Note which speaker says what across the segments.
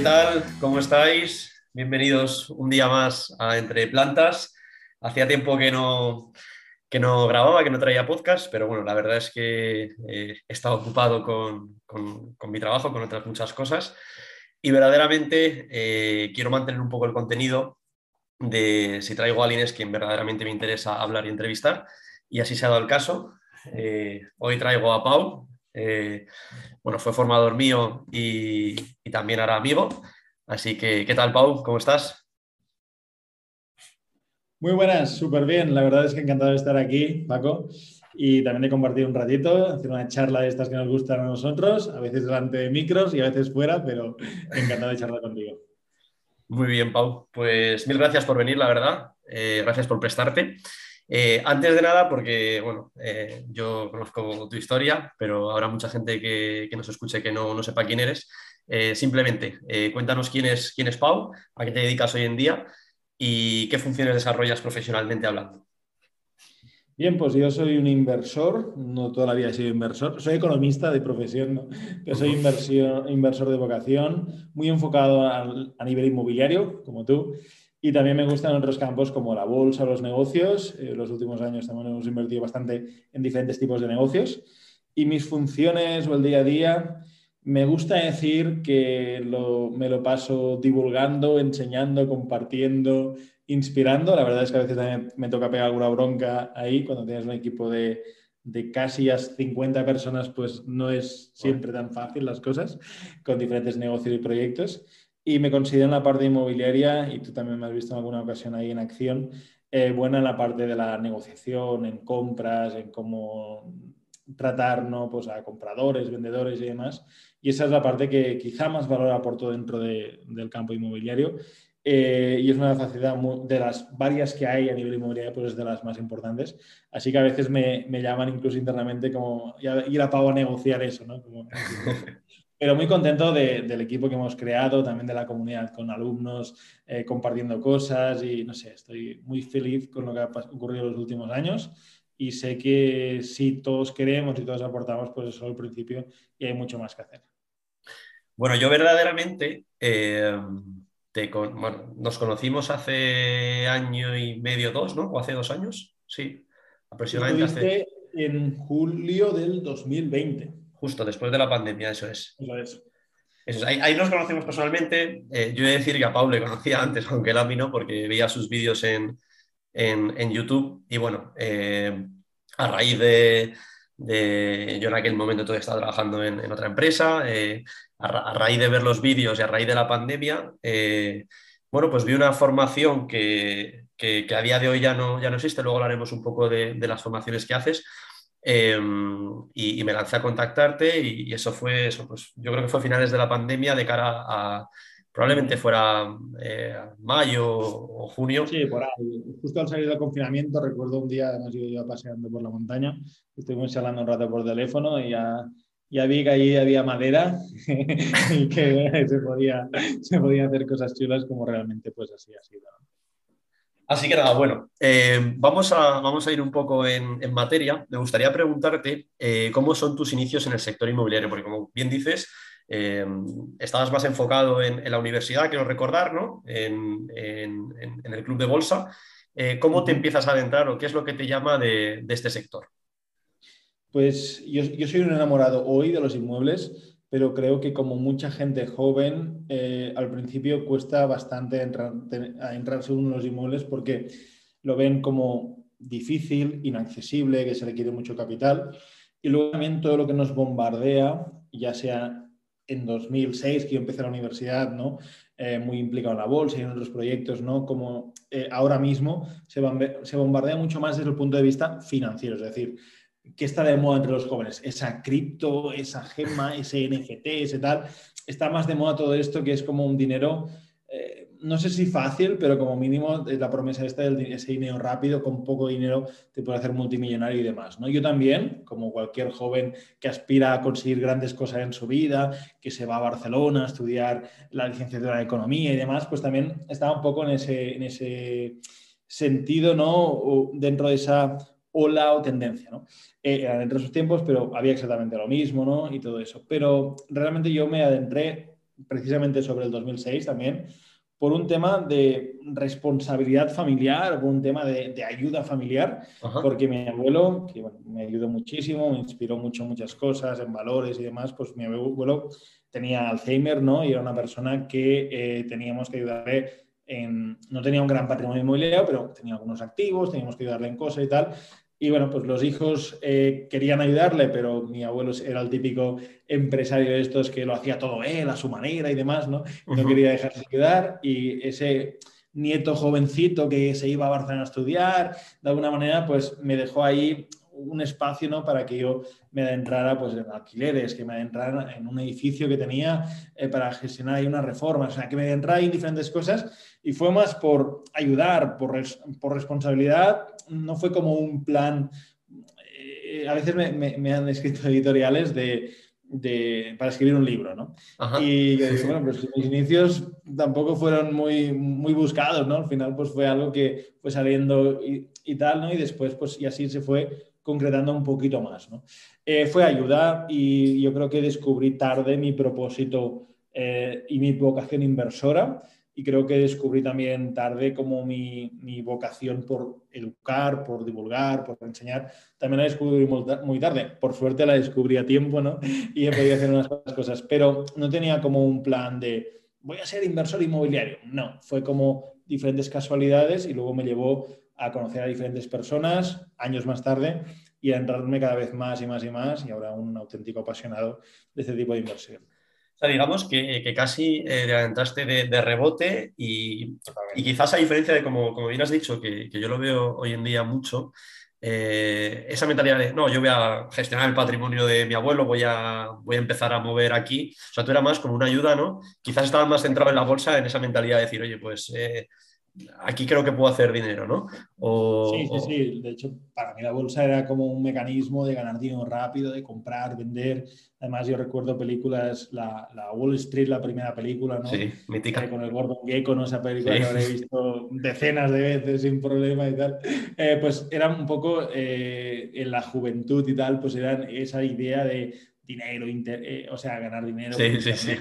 Speaker 1: ¿Qué tal? ¿Cómo estáis? Bienvenidos un día más a Entre Plantas. Hacía tiempo que no, que no grababa, que no traía podcast, pero bueno, la verdad es que eh, he estado ocupado con, mi trabajo, con otras muchas cosas, y verdaderamente eh, quiero mantener un poco el contenido de si traigo a alguien es quien verdaderamente me interesa hablar y entrevistar, y así se ha dado el caso. Eh, hoy traigo a Pau, bueno, fue formador mío y, y también ahora amigo, así que, ¿qué tal Pau? ¿Cómo estás?
Speaker 2: Muy buenas, súper bien. La verdad es que encantado de estar aquí, Paco, y también de compartir un ratito, hacer una charla de estas que nos gustan a nosotros, a veces delante de micros y a veces fuera, pero encantado de charlar contigo.
Speaker 1: Muy bien, Pau. Pues mil gracias por venir, la verdad. Eh, gracias por prestarte. Eh, antes de nada, porque bueno, eh, yo conozco tu historia, pero habrá mucha gente que, nos escuche que no, no sepa quién eres. simplemente, cuéntanos quién es, quién es Pau, a qué te dedicas hoy en día y qué funciones desarrollas profesionalmente hablando.
Speaker 2: Bien, pues yo soy un inversor, no toda la vida he sido inversor, soy economista de profesión, pero soy inversor de vocación, muy enfocado a, nivel inmobiliario, como tú, y también me gustan otros campos como la bolsa, los negocios. En los últimos años también hemos invertido bastante en diferentes tipos de negocios. Y mis funciones o el día a día, me gusta decir que me lo paso divulgando, enseñando, compartiendo, inspirando. La verdad es que a veces también me toca pegar alguna bronca ahí. Cuando tienes un equipo de, de casi 50 personas, pues no es siempre tan fácil las cosas, con diferentes negocios y proyectos. Y me considero en la parte inmobiliaria, y tú también me has visto en alguna ocasión ahí en acción, eh, buena en la parte de la negociación, en compras, en cómo tratar ¿no? pues a compradores, vendedores y demás. Y esa es la parte que quizá más valor aporto dentro del campo inmobiliario. Eh, y es una facilidad de las varias que hay a nivel inmobiliario, pues es de las más importantes. Así que a veces me, me llaman incluso internamente como ir a pago a negociar eso, ¿no? Pero muy contento del equipo que hemos creado, también de la comunidad con alumnos, eh, compartiendo cosas y no sé, estoy muy feliz con lo que ha ocurrido en los últimos años y sé que si todos queremos y todos aportamos, pues es solo el principio y hay mucho más que hacer.
Speaker 1: Bueno, yo verdaderamente eh, nos conocimos hace año y medio, dos, ¿no? ¿O hace dos años? Sí,
Speaker 2: aproximadamente hace... En julio del 2020.
Speaker 1: Justo, después de la pandemia, eso es.
Speaker 2: Eso es.
Speaker 1: Ahí, nos conocimos personalmente. Eh, yo he de decir que a Pau le conocía antes, aunque él a mí no, porque veía sus vídeos en, en, YouTube. Y bueno, eh, a raíz de, yo en aquel momento todavía estaba trabajando en, otra empresa, eh, a, raíz de ver los vídeos y a raíz de la pandemia, bueno, pues vi una formación que, a día de hoy ya no, ya no existe, luego hablaremos un poco de, las formaciones que haces. Y, me lancé a contactarte y, eso fue eso, pues yo creo que fue a finales de la pandemia de cara a, probablemente fuera eh, mayo o junio.
Speaker 2: Sí, por ahí. Justo al salir del confinamiento, recuerdo un día, además yo iba paseando por la montaña, estuvimos hablando un rato por teléfono y ya, ya vi que allí había madera y que se podía, se podía hacer cosas chulas como realmente pues así ha sido.
Speaker 1: Así que nada, bueno, eh, vamos, a, vamos a ir un poco en, materia. Me gustaría preguntarte eh, cómo son tus inicios en el sector inmobiliario, porque como bien dices, eh, estabas más enfocado en, la universidad, quiero recordar, ¿no? En, el club de bolsa. ¿Cómo te empiezas a adentrar o qué es lo que te llama de, este sector?
Speaker 2: Pues yo, soy un enamorado hoy de los inmuebles, pero creo que como mucha gente joven, eh, al principio cuesta bastante entrar, a entrarse en los inmuebles porque lo ven como difícil, inaccesible, que se requiere mucho capital. Y luego también todo lo que nos bombardea, ya sea en 2006, que yo empecé la universidad, ¿no? Eh, muy implicado en la bolsa y en otros proyectos, ¿no? Como eh, ahora mismo se, se, bombardea mucho más desde el punto de vista financiero, es decir, ¿qué está de moda entre los jóvenes? Esa cripto, esa gema, ese NFT, ese tal. Está más de moda todo esto que es como un dinero no sé si fácil, pero como mínimo la promesa esta de ese dinero rápido, con poco dinero te puede hacer multimillonario y demás. ¿no? Yo también, como cualquier joven que aspira a conseguir grandes cosas en su vida, que se va a Barcelona a estudiar la licenciatura en Economía y demás, pues también estaba un poco en ese, en ese sentido, ¿no? dentro de esa ola o tendencia, ¿no? Eh, eran entre esos tiempos, pero había exactamente lo mismo, ¿no? Y todo eso. Pero realmente yo me adentré precisamente sobre el 2006 también, por un tema de responsabilidad familiar, por un tema de, ayuda familiar, porque mi abuelo, que me ayudó muchísimo, me inspiró mucho muchas cosas en valores y demás, pues mi abuelo tenía Alzheimer, ¿no? Y era una persona que eh, teníamos que ayudarle en, no tenía un gran patrimonio inmobiliario, pero tenía algunos activos, teníamos que ayudarle en cosas y tal. Y bueno, pues los hijos eh, querían ayudarle, pero mi abuelo era el típico empresario de estos que lo hacía todo él a su manera y demás, ¿no? No quería dejarse ayudar y ese nieto jovencito que se iba a Barcelona a estudiar, de alguna manera, pues me dejó ahí un espacio ¿no? para que yo me adentrara pues, en alquileres, que me adentrara en un edificio que tenía eh, para gestionar ahí una reforma, o sea, que me adentrara en diferentes cosas y fue más por ayudar, por, por responsabilidad, no fue como un plan. Eh, a veces me, han escrito editoriales de, de, para escribir un libro, ¿no? Y yo dije, bueno, pues mis inicios tampoco fueron muy, muy buscados, ¿no? Al final, pues fue algo que fue saliendo y, y, tal, ¿no? Y después, pues, y así se fue concretando un poquito más, ¿no? Eh, fue ayudar y yo creo que descubrí tarde mi propósito eh, y mi vocación inversora y creo que descubrí también tarde como mi, mi, vocación por educar, por divulgar, por enseñar, también la descubrí muy tarde. Por suerte la descubrí a tiempo, ¿no? Y he podido hacer unas cosas, pero no tenía como un plan de voy a ser inversor inmobiliario. No, fue como diferentes casualidades y luego me llevó a conocer a diferentes personas años más tarde y a entrarme cada vez más y más y más y ahora un auténtico apasionado de este tipo de inversión.
Speaker 1: O sea, digamos que, casi eh, te adentraste de, rebote y, quizás a diferencia de, como, como bien has dicho, que, yo lo veo hoy en día mucho, eh, esa mentalidad de, no, yo voy a gestionar el patrimonio de mi abuelo, voy a, voy a empezar a mover aquí. O sea, tú eras más como una ayuda, ¿no? Quizás estabas más centrado en la bolsa, en esa mentalidad de decir, oye, pues eh, aquí creo que puedo hacer dinero, ¿no?
Speaker 2: sí, sí, sí. De hecho, para mí la bolsa era como un mecanismo de ganar dinero rápido, de comprar, vender. Además, yo recuerdo películas, la, Wall Street, la primera película, ¿no?
Speaker 1: Sí, mítica.
Speaker 2: con el Gordon Gecko, ¿no? Esa película que habré visto decenas de veces sin problema y tal. Eh, pues era un poco eh, en la juventud y tal, pues era esa idea de dinero, eh, o sea, ganar dinero.
Speaker 1: Sí, sí, sí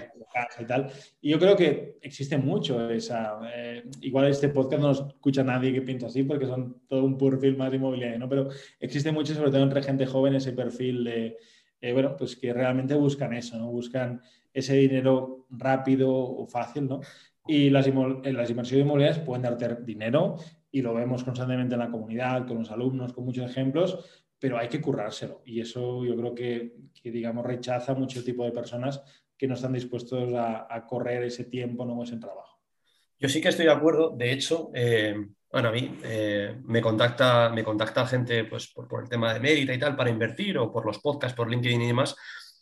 Speaker 2: y tal. Y yo creo que existe mucho esa. Eh, igual este podcast no escucha nadie que piensa así porque son todo un perfil más inmobiliario, ¿no? Pero existe mucho, sobre todo entre gente joven, ese perfil de. Eh, bueno, pues que realmente buscan eso, ¿no? Buscan ese dinero rápido o fácil, ¿no? Y las, las inversiones inmobiliarias pueden darte dinero y lo vemos constantemente en la comunidad, con los alumnos, con muchos ejemplos, pero hay que currárselo. Y eso yo creo que, que digamos, rechaza mucho tipo de personas que no están dispuestos a, correr ese tiempo, no ese trabajo.
Speaker 1: Yo sí que estoy de acuerdo. De hecho, eh, bueno, a mí eh, me, contacta, me contacta gente pues, por, el tema de mérita y tal para invertir o por los podcasts, por LinkedIn y demás.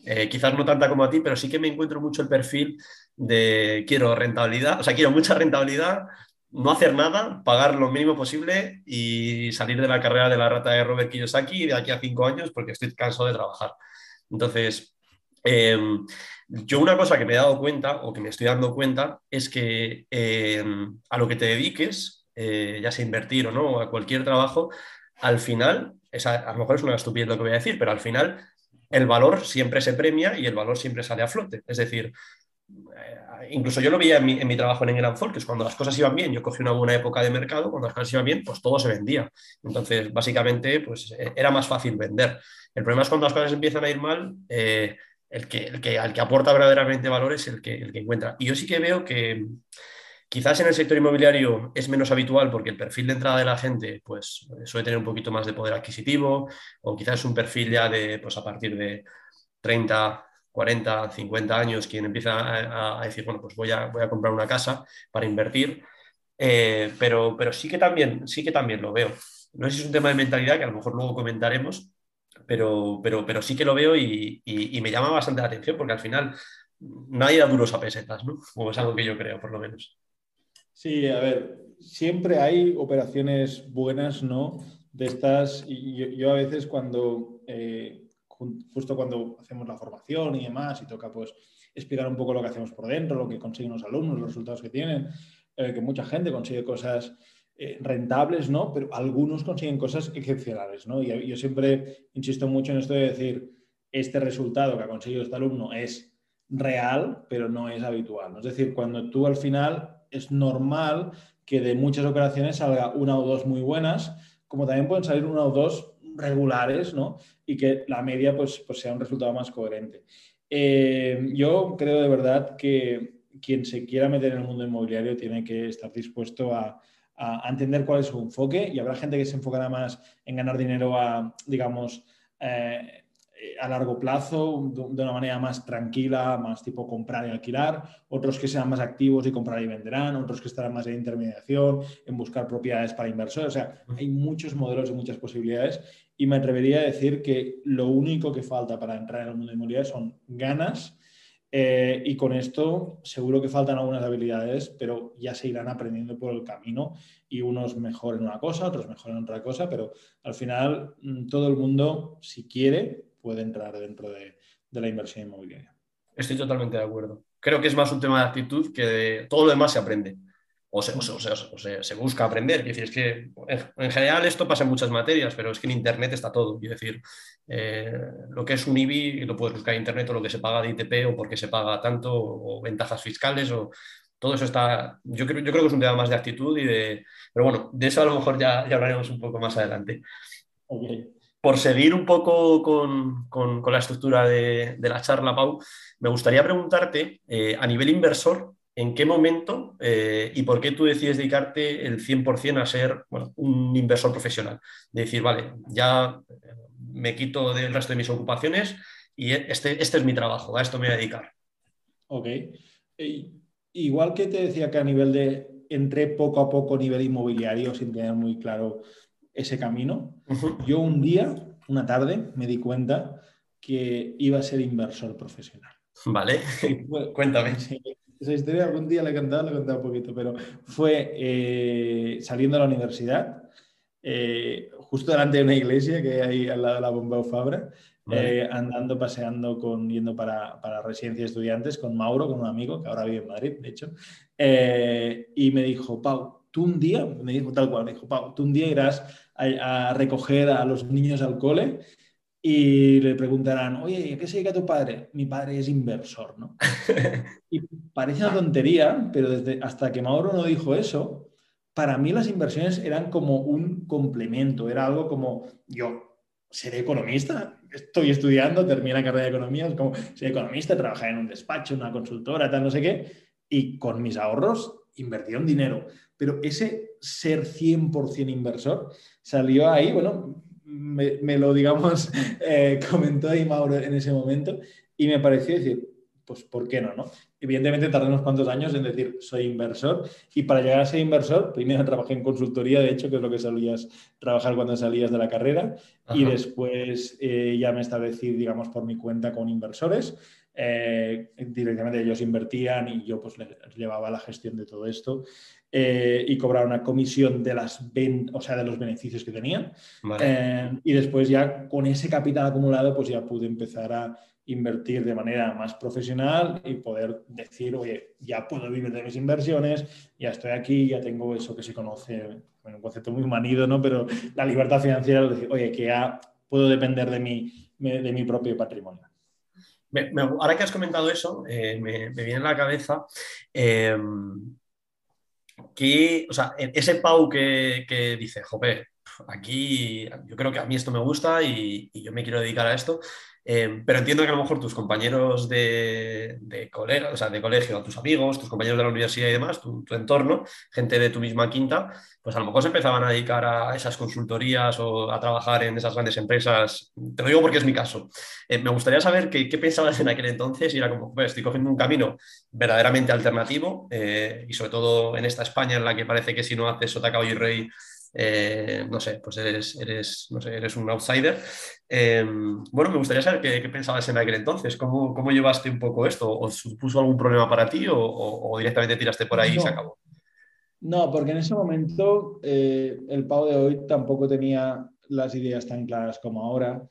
Speaker 1: Eh, quizás no tanta como a ti, pero sí que me encuentro mucho el perfil de quiero rentabilidad, o sea, quiero mucha rentabilidad, no hacer nada, pagar lo mínimo posible y salir de la carrera de la rata de Robert Kiyosaki de aquí a cinco años porque estoy cansado de trabajar. Entonces, Em, yo una cosa que me he dado cuenta o que me estoy dando cuenta es que em, a lo que te dediques, eh, ya sea invertir o no, a cualquier trabajo, al final, a lo mejor es una estupidez lo que voy a decir, pero al final el valor siempre se premia y el valor siempre sale a flote. Es decir, eh, incluso yo lo veía en mi, trabajo en England que es cuando las cosas iban bien, yo cogí una buena época de mercado, cuando las cosas iban bien, pues todo se vendía. Entonces, básicamente, pues era más fácil vender. El problema es cuando las cosas empiezan a ir mal, eh, el que, el que, que aporta verdaderamente valor es el que, el que encuentra. Y yo sí que veo que quizás en el sector inmobiliario es menos habitual porque el perfil de entrada de la gente pues, suele tener un poquito más de poder adquisitivo o quizás es un perfil ya de pues, a partir de 30, 40, 50 años quien empieza a, decir, bueno, pues voy a, voy a comprar una casa para invertir. Eh, pero, pero sí, que también, sí que también lo veo. No sé si es un tema de mentalidad que a lo mejor luego comentaremos, pero, pero, pero sí que lo veo y, me llama bastante la atención porque al final nadie da duros a pesetas, ¿no? O es algo que yo creo, por lo menos.
Speaker 2: Sí, a ver, siempre hay operaciones buenas, ¿no? De estas, y yo, a veces cuando, eh, justo cuando hacemos la formación y demás, y toca pues explicar un poco lo que hacemos por dentro, lo que consiguen los alumnos, los resultados que tienen, eh, que mucha gente consigue cosas eh, rentables, ¿no? Pero algunos consiguen cosas excepcionales, ¿no? Y yo siempre insisto mucho en esto de decir, este resultado que ha conseguido este alumno es real, pero no es habitual. Es decir, cuando tú al final es normal que de muchas operaciones salga una o dos muy buenas, como también pueden salir una o dos regulares, ¿no? Y que la media pues, pues sea un resultado más coherente. Eh, yo creo de verdad que quien se quiera meter en el mundo inmobiliario tiene que estar dispuesto a, entender cuál es su enfoque y habrá gente que se enfocará más en ganar dinero a, digamos, eh, a largo plazo, de una manera más tranquila, más tipo comprar y alquilar, otros que sean más activos y comprar y venderán, otros que estarán más en intermediación, en buscar propiedades para inversores. O sea, hay muchos modelos y muchas posibilidades y me atrevería a decir que lo único que falta para entrar en el mundo inmobiliario son ganas eh, y con esto seguro que faltan algunas habilidades, pero ya se irán aprendiendo por el camino y unos mejor en una cosa, otros mejor en otra cosa, pero al final mm, todo el mundo, si quiere, puede entrar dentro de, la inversión inmobiliaria.
Speaker 1: Estoy totalmente de acuerdo. Creo que es más un tema de actitud que de todo lo demás se aprende o se, busca aprender. Es que en, general esto pasa en muchas materias, pero es que en Internet está todo. Es decir, eh, lo que es un IBI lo puedes buscar en Internet o lo que se paga de ITP o por qué se paga tanto o, ventajas fiscales o todo eso está, yo creo, yo creo que es un tema más de actitud y de, pero bueno, de eso a lo mejor ya, ya hablaremos un poco más adelante. Por seguir un poco con, con, la estructura de, de, la charla, Pau, me gustaría preguntarte, eh, a nivel inversor, ¿en qué momento eh, y por qué tú decides dedicarte el 100% a ser un inversor profesional? De decir, vale, ya eh, me quito del resto de mis ocupaciones y este, este es mi trabajo, a esto me voy a dedicar.
Speaker 2: Ok. Igual que te decía que a nivel de entré poco a poco a nivel inmobiliario sin tener muy claro ese camino, yo un día, una tarde, me di cuenta que iba a ser inversor profesional.
Speaker 1: Vale, cuéntame
Speaker 2: esa historia algún día la he contado, la he contado un poquito, pero fue eh, saliendo de la universidad, eh, justo delante de una iglesia que hay al lado de la Bombao Fabra, eh, andando, paseando, con, yendo para, para residencia de estudiantes con Mauro, con un amigo que ahora vive en Madrid, de hecho, y me dijo, Pau, tú un día, me dijo tal cual, me dijo, Pau, tú un día irás a, a recoger a los niños al cole y le preguntarán, oye, ¿a qué se dedica tu padre? Mi padre es inversor, ¿no? y parece una tontería, pero desde, hasta que Mauro no dijo eso, para mí las inversiones eran como un complemento, era algo como, yo seré economista, estoy estudiando, terminé la carrera de economía, es como, seré economista, trabajaré en un despacho, una consultora, tal, no sé qué, y con mis ahorros invertí un dinero. Pero ese ser 100% inversor salió ahí, bueno, me, lo, digamos, eh, comentó ahí Mauro en ese momento y me pareció decir, pues, ¿por qué no, no? Evidentemente tardé unos cuantos años en decir, soy inversor y para llegar a ser inversor, primero trabajé en consultoría, de hecho, que es lo que solías trabajar cuando salías de la carrera y después eh, ya me establecí, digamos, por mi cuenta con inversores. Eh, directamente ellos invertían y yo pues les llevaba la gestión de todo esto eh, y cobrar una comisión de, las o sea, de los beneficios que tenían. Eh, y después ya con ese capital acumulado, pues ya pude empezar a invertir de manera más profesional y poder decir, oye, ya puedo vivir de mis inversiones, ya estoy aquí, ya tengo eso que se conoce, bueno, un concepto muy manido, ¿no? Pero la libertad financiera es decir, oye, que ya puedo depender de mi, de mi propio patrimonio.
Speaker 1: ahora que has comentado eso, eh, me, viene a la cabeza que, o sea, ese Pau que, que dice, jope, aquí yo creo que a mí esto me gusta y, y yo me quiero dedicar a esto, Em, pero entiendo que a lo mejor tus compañeros de, de, o sea, de colegio, tus amigos, tus compañeros de la universidad y demás, tu, entorno, gente de tu misma quinta, pues a lo mejor se empezaban a dedicar a esas consultorías o a trabajar en esas grandes empresas. Te lo digo porque es mi caso. Eh, me gustaría saber qué, qué, pensabas en aquel entonces y era como, pues estoy cogiendo un camino verdaderamente alternativo eh, y sobre todo en esta España en la que parece que si no haces sota, y rey eh, no sé, pues eres, eres, no sé, eres un outsider. Eh, bueno, me gustaría saber qué, pensabas en aquel entonces, ¿Cómo, ¿Cómo, llevaste un poco esto? ¿O supuso algún problema para ti o, directamente tiraste por ahí y se acabó?
Speaker 2: No, porque en ese momento eh, el Pau de hoy tampoco tenía las ideas tan claras como ahora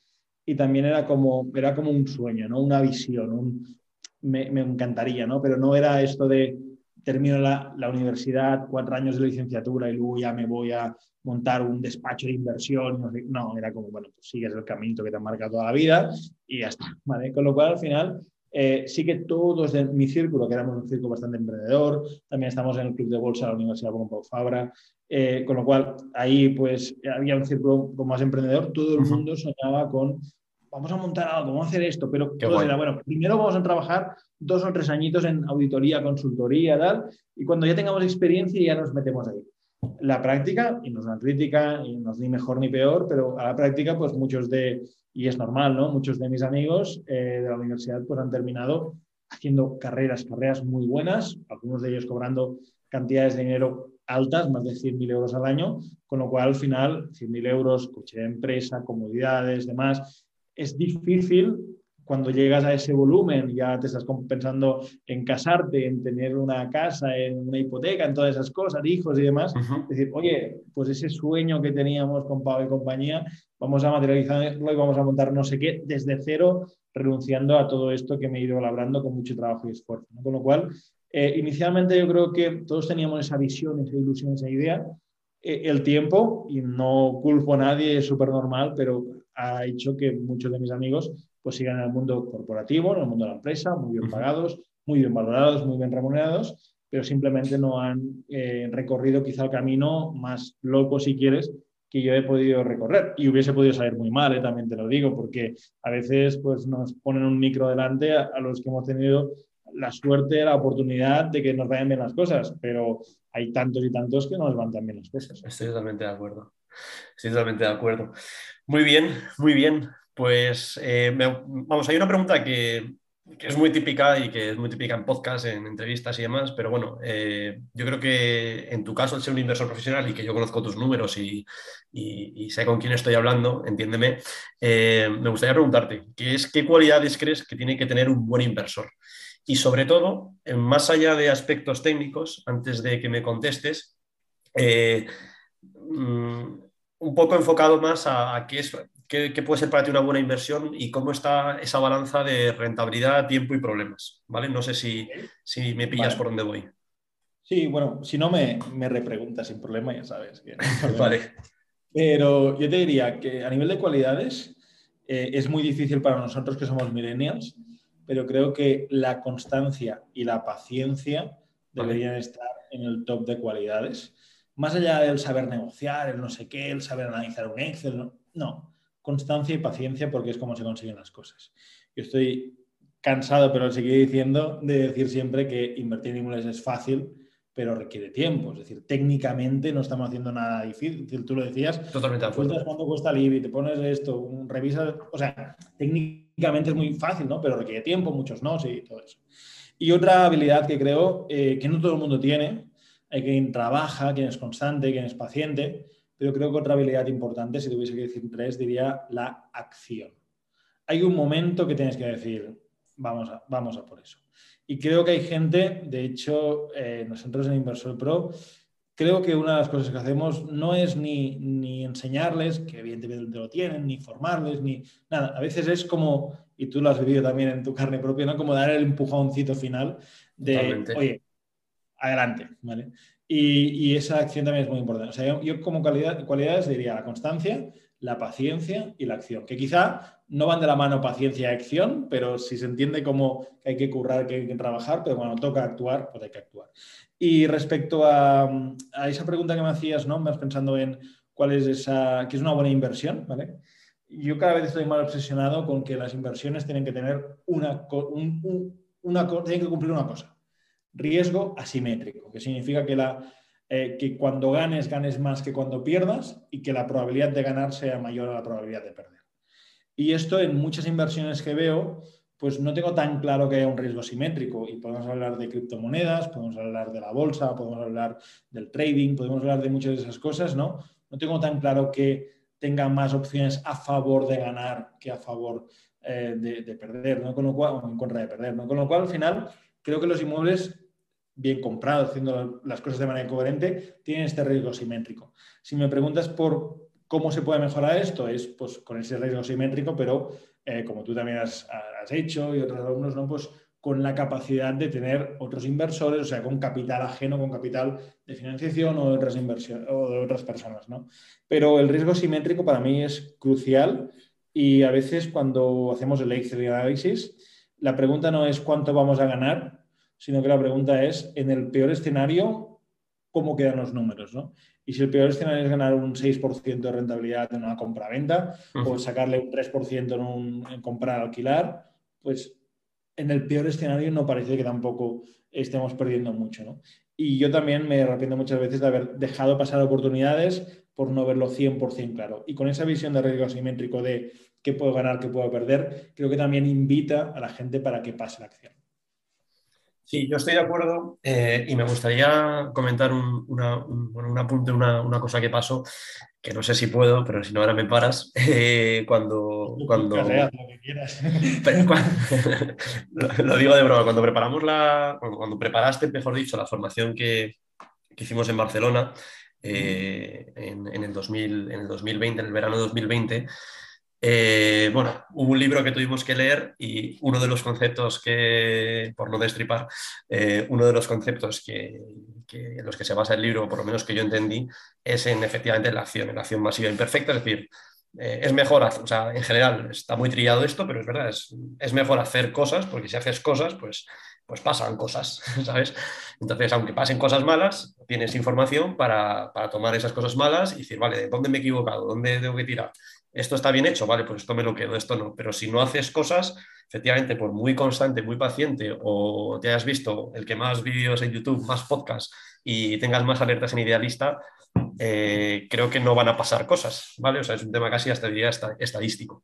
Speaker 2: y también era como, era como un sueño, ¿no? una visión, me, me encantaría, ¿no? pero no era esto de termino la, la, universidad, cuatro años de licenciatura y luego ya me voy a montar un despacho de inversión. No, era como, bueno, pues sigues el camino que te ha marcado toda la vida y ya está. ¿vale? Con lo cual, al final, Eh, sí que todos de mi círculo, que éramos un círculo bastante emprendedor, también estamos en el club de bolsa de la Universidad Pompeu Fabra, eh, con lo cual ahí pues había un círculo como más emprendedor, todo el mundo soñaba con vamos a montar algo, vamos a hacer esto, pero todo era, bueno, primero vamos a trabajar dos o tres añitos en auditoría, consultoría, tal, y cuando ya tengamos experiencia ya nos metemos ahí. La práctica, y no es una crítica, y no es ni mejor ni peor, pero a la práctica, pues muchos de, y es normal, ¿no? Muchos de mis amigos eh, de la universidad pues han terminado haciendo carreras, carreras muy buenas, algunos de ellos cobrando cantidades de dinero altas, más de 100.000 euros al año, con lo cual al final 100.000 euros, coche de empresa, comodidades, demás, es difícil cuando llegas a ese volumen, ya te estás pensando en casarte, en tener una casa, en una hipoteca, en todas esas cosas, hijos y demás. Decir, oye, pues ese sueño que teníamos con Pau y compañía, vamos a materializarlo y vamos a montar no sé qué desde cero, renunciando a todo esto que me he ido labrando con mucho trabajo y esfuerzo. Con lo cual, eh, inicialmente yo creo que todos teníamos esa visión, esa ilusión, esa idea. Eh, el tiempo, y no culpo a nadie, es súper normal, pero ha hecho que muchos de mis amigos pues sigan en el mundo corporativo, en el mundo de la empresa, muy bien pagados, muy bien valorados, muy bien remunerados, pero simplemente no han eh, recorrido quizá el camino más loco, si quieres, que yo he podido recorrer. Y hubiese podido salir muy mal, eh, también te lo digo, porque a veces pues, nos ponen un micro delante a, a, los que hemos tenido la suerte, la oportunidad de que nos vayan bien las cosas, pero hay tantos y tantos que no nos van tan bien las cosas.
Speaker 1: Estoy totalmente de acuerdo. Estoy totalmente de acuerdo. Muy bien, muy bien. Pues eh, vamos, hay una pregunta que, es muy típica y que es muy típica en podcast, en entrevistas y demás, pero bueno, eh, yo creo que en tu caso, al ser un inversor profesional y que yo conozco tus números y, sé con quién estoy hablando, entiéndeme, eh, me gustaría preguntarte, ¿qué, es, ¿qué cualidades crees que tiene que tener un buen inversor? Y sobre todo, más allá de aspectos técnicos, antes de que me contestes, mm, un poco enfocado más a, qué, es, qué, puede ser para ti una buena inversión y cómo está esa balanza de rentabilidad, tiempo y problemas. ¿vale? No sé si, si me pillas por dónde voy.
Speaker 2: Sí, bueno, si no me, me repreguntas sin problema, ya sabes. vale. Pero yo te diría que a nivel de cualidades eh, es muy difícil para nosotros que somos millennials, pero creo que la constancia y la paciencia deberían estar en el top de cualidades más allá del saber negociar, el no sé qué, el saber analizar un Excel, no, constancia y paciencia porque es como se consiguen las cosas. Yo estoy cansado, pero seguiré diciendo, de decir siempre que invertir en inmuebles es fácil, pero requiere tiempo. Es decir, técnicamente no estamos haciendo nada difícil. Tú lo decías.
Speaker 1: Totalmente acuerdo.
Speaker 2: cuánto cuesta el IBI, te pones esto, revisas. O sea, técnicamente es muy fácil, ¿no? Pero requiere tiempo, muchos no, sí, todo eso. Y otra habilidad que creo eh, que no todo el mundo tiene hay quien trabaja, quien es constante, quien es paciente, pero creo que otra habilidad importante, si tuviese que decir tres, diría la acción. Hay un momento que tienes que decir, vamos a, vamos a por eso. Y creo que hay gente, de hecho, eh, nosotros en Inversor Pro, creo que una de las cosas que hacemos no es ni, ni enseñarles, que evidentemente lo tienen, ni formarles, ni nada. A veces es como, y tú lo has vivido también en tu carne propia, ¿no? Como dar el empujoncito final de, oye, adelante, ¿vale? Y, esa acción también es muy importante. O sea, yo, como calidad, cualidades diría la constancia, la paciencia y la acción, que quizá no van de la mano paciencia y acción, pero si se entiende como que hay que currar, que hay que trabajar, pero cuando toca actuar, pues hay que actuar. Y respecto a, esa pregunta que me hacías, ¿no? Vas pensando en cuál es esa, qué es una buena inversión, ¿vale? Yo cada vez estoy más obsesionado con que las inversiones tienen que tener una tienen que cumplir una cosa riesgo asimétrico, que significa que, la, eh, que cuando ganes, ganes más que cuando pierdas y que la probabilidad de ganar sea mayor a la probabilidad de perder. Y esto en muchas inversiones que veo, pues no tengo tan claro que haya un riesgo asimétrico. Y podemos hablar de criptomonedas, podemos hablar de la bolsa, podemos hablar del trading, podemos hablar de muchas de esas cosas, ¿no? No tengo tan claro que tenga más opciones a favor de ganar que a favor eh, de, perder, ¿no? Con lo cual, o en contra de perder, ¿no? Con lo cual, al final, creo que los inmuebles bien comprado, haciendo las cosas de manera coherente, tienen este riesgo simétrico. Si me preguntas por cómo se puede mejorar esto, es pues con ese riesgo simétrico, pero eh, como tú también has, hecho y otros alumnos, ¿no? Pues con la capacidad de tener otros inversores, o sea, con capital ajeno, con capital de financiación o de otras o de otras personas, ¿no? Pero el riesgo simétrico para mí es crucial y a veces cuando hacemos el Excel análisis, la pregunta no es cuánto vamos a ganar, sino que la pregunta es, en el peor escenario, ¿cómo quedan los números? ¿no? Y si el peor escenario es ganar un 6% de rentabilidad en una compra-venta o sacarle un 3% en, un, en comprar-alquilar, pues en el peor escenario no parece que tampoco estemos perdiendo mucho. ¿no? Y yo también me arrepiento muchas veces de haber dejado pasar oportunidades por no verlo 100% claro. Y con esa visión de riesgo asimétrico de qué puedo ganar, qué puedo perder, creo que también invita a la gente para que pase la acción.
Speaker 1: Sí, yo estoy de acuerdo eh, y me gustaría comentar un, una, un, apunte, una, una, cosa que pasó, que no sé si puedo, pero si no ahora me paras, eh, cuando... cuando... Lo, que quieras. lo, digo de broma, cuando preparamos la... Cuando, preparaste, mejor dicho, la formación que, que hicimos en Barcelona eh, en, en, el 2000, en el 2020, en el verano de 2020, eh, bueno, hubo un libro que tuvimos que leer y uno de los conceptos que, por no destripar, eh, uno de los conceptos que, en los que se basa el libro, por lo menos que yo entendí, es en efectivamente la acción, en la acción masiva imperfecta, es decir, eh, es mejor, o sea, en general está muy trillado esto, pero es verdad, es, es, mejor hacer cosas, porque si haces cosas, pues, pues pasan cosas, ¿sabes? Entonces, aunque pasen cosas malas, tienes información para, para tomar esas cosas malas y decir, vale, ¿dónde me he equivocado? ¿Dónde tengo que tirar? Esto está bien hecho, vale, pues esto me lo quedo, esto no. Pero si no haces cosas, efectivamente, por muy constante, muy paciente, o te hayas visto el que más vídeos en YouTube, más podcasts y tengas más alertas en idealista, eh, creo que no van a pasar cosas, ¿vale? O sea, es un tema casi hasta diría estadístico.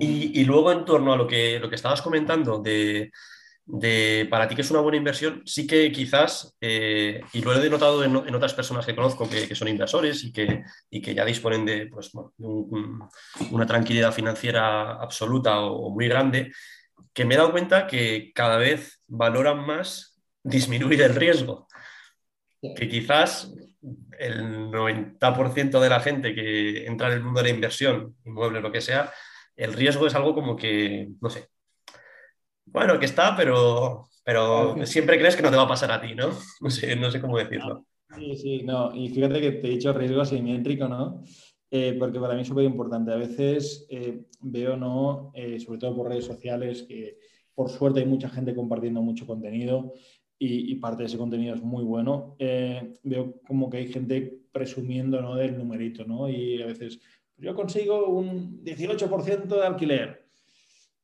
Speaker 1: y, y, luego en torno a lo que, lo que estabas comentando de, de para ti que es una buena inversión, sí que quizás, eh, y lo he notado en, otras personas que conozco que, son inversores y que, y que, ya disponen de, pues, una tranquilidad financiera absoluta o, muy grande, que me he dado cuenta que cada vez valoran más disminuir el riesgo. Que quizás el 90% de la gente que entra en el mundo de la inversión, inmueble, lo que sea, el riesgo es algo como que, no sé, bueno, que está, pero, pero siempre crees que no te va a pasar a ti, ¿no? No sé, no sé cómo decirlo.
Speaker 2: Sí, sí, no. Y fíjate que te he dicho riesgo asimétrico, ¿no? Eh, porque para mí es súper importante. A veces eh, veo, ¿no? Eh, sobre todo por redes sociales, que por suerte hay mucha gente compartiendo mucho contenido y, y parte de ese contenido es muy bueno. veo como que hay gente presumiendo, ¿no? Del numerito, ¿no? Y a veces, yo consigo un 18% de alquiler.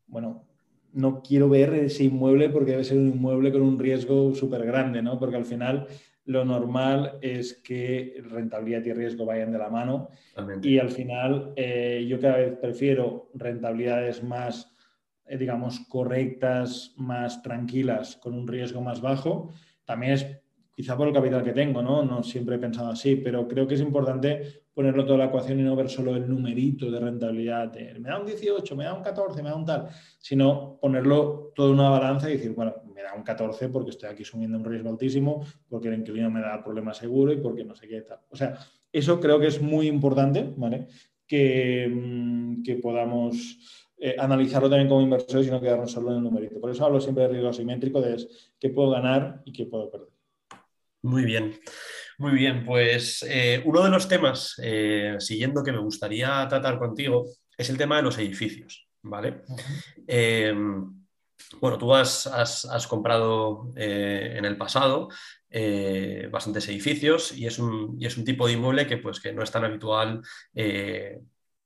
Speaker 2: Bueno, no quiero ver ese inmueble porque debe ser un inmueble con un riesgo súper grande, ¿no? Porque al final lo normal es que rentabilidad y riesgo vayan de la mano. Y al final eh, yo cada vez prefiero rentabilidades más, eh, digamos, correctas, más tranquilas, con un riesgo más bajo. También es quizá por el capital que tengo, ¿no? No siempre he pensado así, pero creo que es importante ponerlo toda la ecuación y no ver solo el numerito de rentabilidad, me da un 18, me da un 14, me da un tal, sino ponerlo todo en una balanza y decir, bueno, me da un 14 porque estoy aquí sumiendo un riesgo altísimo, porque el inquilino me da el problema seguro y porque no sé qué tal. O sea, eso creo que es muy importante, ¿vale? Que, mm, que podamos eh, analizarlo también como inversores y no quedarnos solo en el numerito. Por eso hablo siempre de riesgo asimétrico, de qué puedo ganar y qué puedo perder.
Speaker 1: Muy bien, muy bien. Pues eh, uno de los temas, eh, siguiendo que me gustaría tratar contigo, es el tema de los edificios, ¿vale? Eh, bueno, tú has, comprado en el pasado bastantes edificios y es, un, y es, un, tipo de inmueble que, pues, que no es tan habitual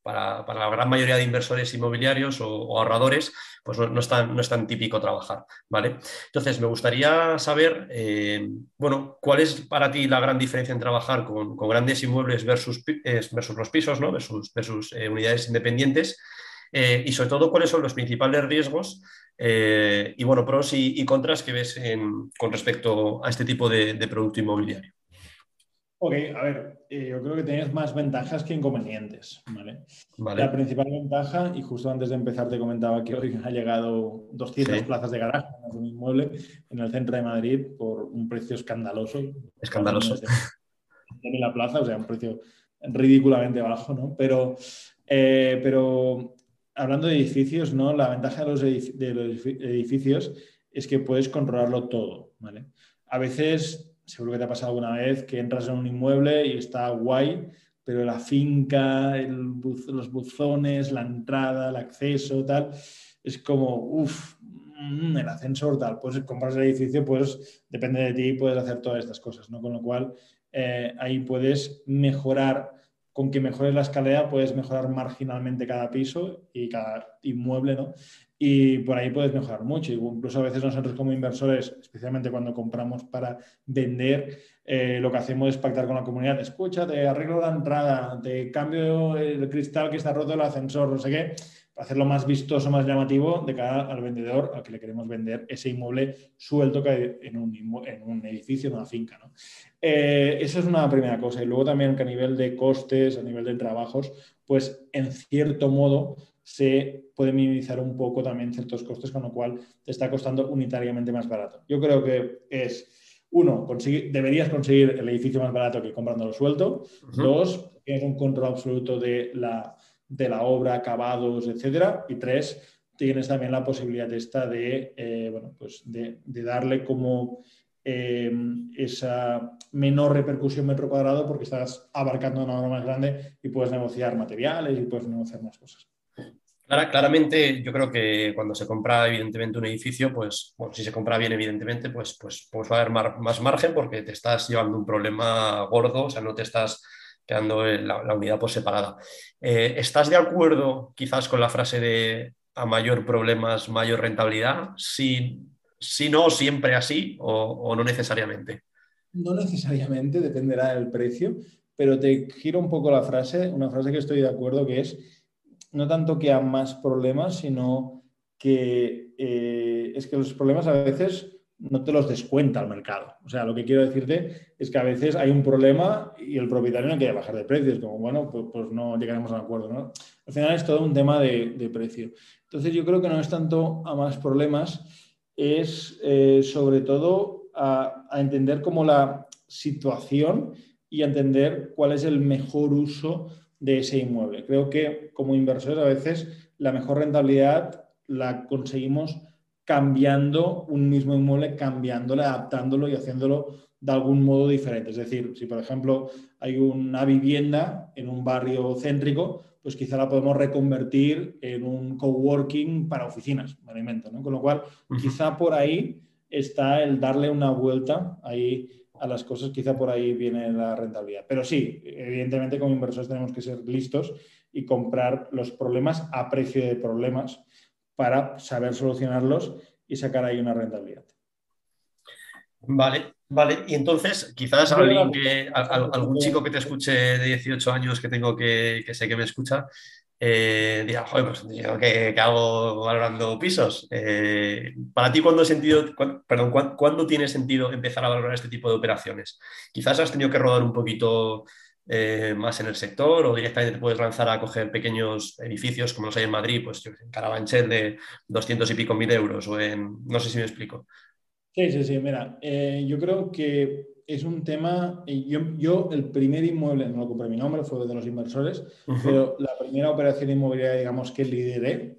Speaker 1: para, la gran mayoría de inversores inmobiliarios o, ahorradores, pues no, es tan, no, es tan, típico trabajar, ¿vale? Entonces, me gustaría saber, eh, bueno, ¿cuál es para ti la gran diferencia en trabajar con, grandes inmuebles versus, versus, los pisos, ¿no? Versus, versus eh, unidades independientes eh, y sobre todo, ¿cuáles son los principales riesgos y, bueno, pros y, contras que ves con respecto a este tipo de producto inmobiliario?
Speaker 2: Ok, a ver, eh, yo creo que tienes más ventajas que inconvenientes, ¿vale? La principal ventaja, y justo antes de empezar te comentaba que hoy ha llegado 200 plazas de garaje en un inmueble en el centro de Madrid por un precio escandaloso.
Speaker 1: Escandaloso.
Speaker 2: En la plaza, o sea, un precio ridículamente bajo, ¿no? Pero, eh, pero hablando de edificios, ¿no? La ventaja de los, de los edificios es que puedes controlarlo todo, ¿vale? A veces seguro que te ha pasado alguna vez que entras en un inmueble y está guay, pero la finca, los buzones, la entrada, el acceso, tal, es como, uff, mm, el ascensor, tal, pues compras el edificio, pues depende de ti, puedes hacer todas estas cosas, ¿no? Con lo cual, eh, ahí puedes mejorar, con que mejores la escalera, puedes mejorar marginalmente cada piso y cada inmueble, ¿no? Y por ahí puedes mejorar mucho. Incluso a veces nosotros como inversores, especialmente cuando compramos para vender, eh, lo que hacemos es pactar con la comunidad. Escucha, te arreglo la entrada, te cambio el cristal que está roto del ascensor, no sé qué hacerlo más vistoso, más llamativo de cara al vendedor al que le queremos vender ese inmueble suelto que hay en un, en un edificio, en una finca. ¿no? Eh, esa es una primera cosa. Y luego también que a nivel de costes, a nivel de trabajos, pues en cierto modo se puede minimizar un poco también ciertos costes, con lo cual te está costando unitariamente más barato. Yo creo que es, uno, deberías conseguir el edificio más barato que comprándolo suelto. Dos, tienes un control absoluto de la de la obra, acabados, etcétera. Y tres, tienes también la posibilidad esta de, eh, bueno, pues de, darle como em, esa menor repercusión metro cuadrado porque estás abarcando una obra más grande y puedes negociar materiales y puedes negociar más cosas.
Speaker 1: claramente, yo creo que cuando se compra evidentemente un edificio, pues bueno, si se compra bien evidentemente, pues, pues, pues va a haber más margen porque te estás llevando un problema gordo, o sea, no te estás quedando la, unidad por separada. Eh, ¿Estás de acuerdo quizás con la frase de a mayor problemas, mayor rentabilidad? Si, si no, siempre así o, no necesariamente.
Speaker 2: No necesariamente, dependerá del precio, pero te giro un poco la frase, una frase que estoy de acuerdo que es no tanto que a más problemas, sino que eh, es que los problemas a veces no te los descuenta el mercado. O sea, lo que quiero decirte es que a veces hay un problema y el propietario no quiere bajar de precios, como, bueno, pues, pues no llegaremos a un acuerdo, ¿no? Al final es todo un tema de, precio. Entonces yo creo que no es tanto a más problemas, es eh, sobre todo a, entender como la situación y a entender cuál es el mejor uso de ese inmueble. Creo que como inversores a veces la mejor rentabilidad la conseguimos cambiando un mismo inmueble, cambiándolo, adaptándolo y haciéndolo de algún modo diferente. Es decir, si por ejemplo hay una vivienda en un barrio céntrico, pues quizá la podemos reconvertir en un coworking para oficinas, me alimento, ¿no? Con lo cual, quizá por ahí está el darle una vuelta ahí a las cosas, quizá por ahí viene la rentabilidad. Pero sí, evidentemente como inversores tenemos que ser listos y comprar los problemas a precio de problemas para saber solucionarlos y sacar ahí una rentabilidad.
Speaker 1: Vale, vale. Y entonces, quizás alguien que, algún chico que te escuche de 18 años que tengo que, que sé que me escucha, eh, dirá, joder, pues ¿qué, hago valorando pisos? Eh, para ti, ¿cuándo, sentido, perdón, ¿cuándo tiene sentido empezar a valorar este tipo de operaciones? Quizás has tenido que rodar un poquito eh, más en el sector o directamente te puedes lanzar a coger pequeños edificios como los hay en Madrid, pues en Carabanchel de 200 y pico mil euros o en, no sé si me explico.
Speaker 2: Sí, sí, sí, mira, eh, yo creo que es un tema, yo, yo el primer inmueble, no lo compré mi nombre, fue de los inversores, pero la primera operación inmobiliaria, digamos, que lideré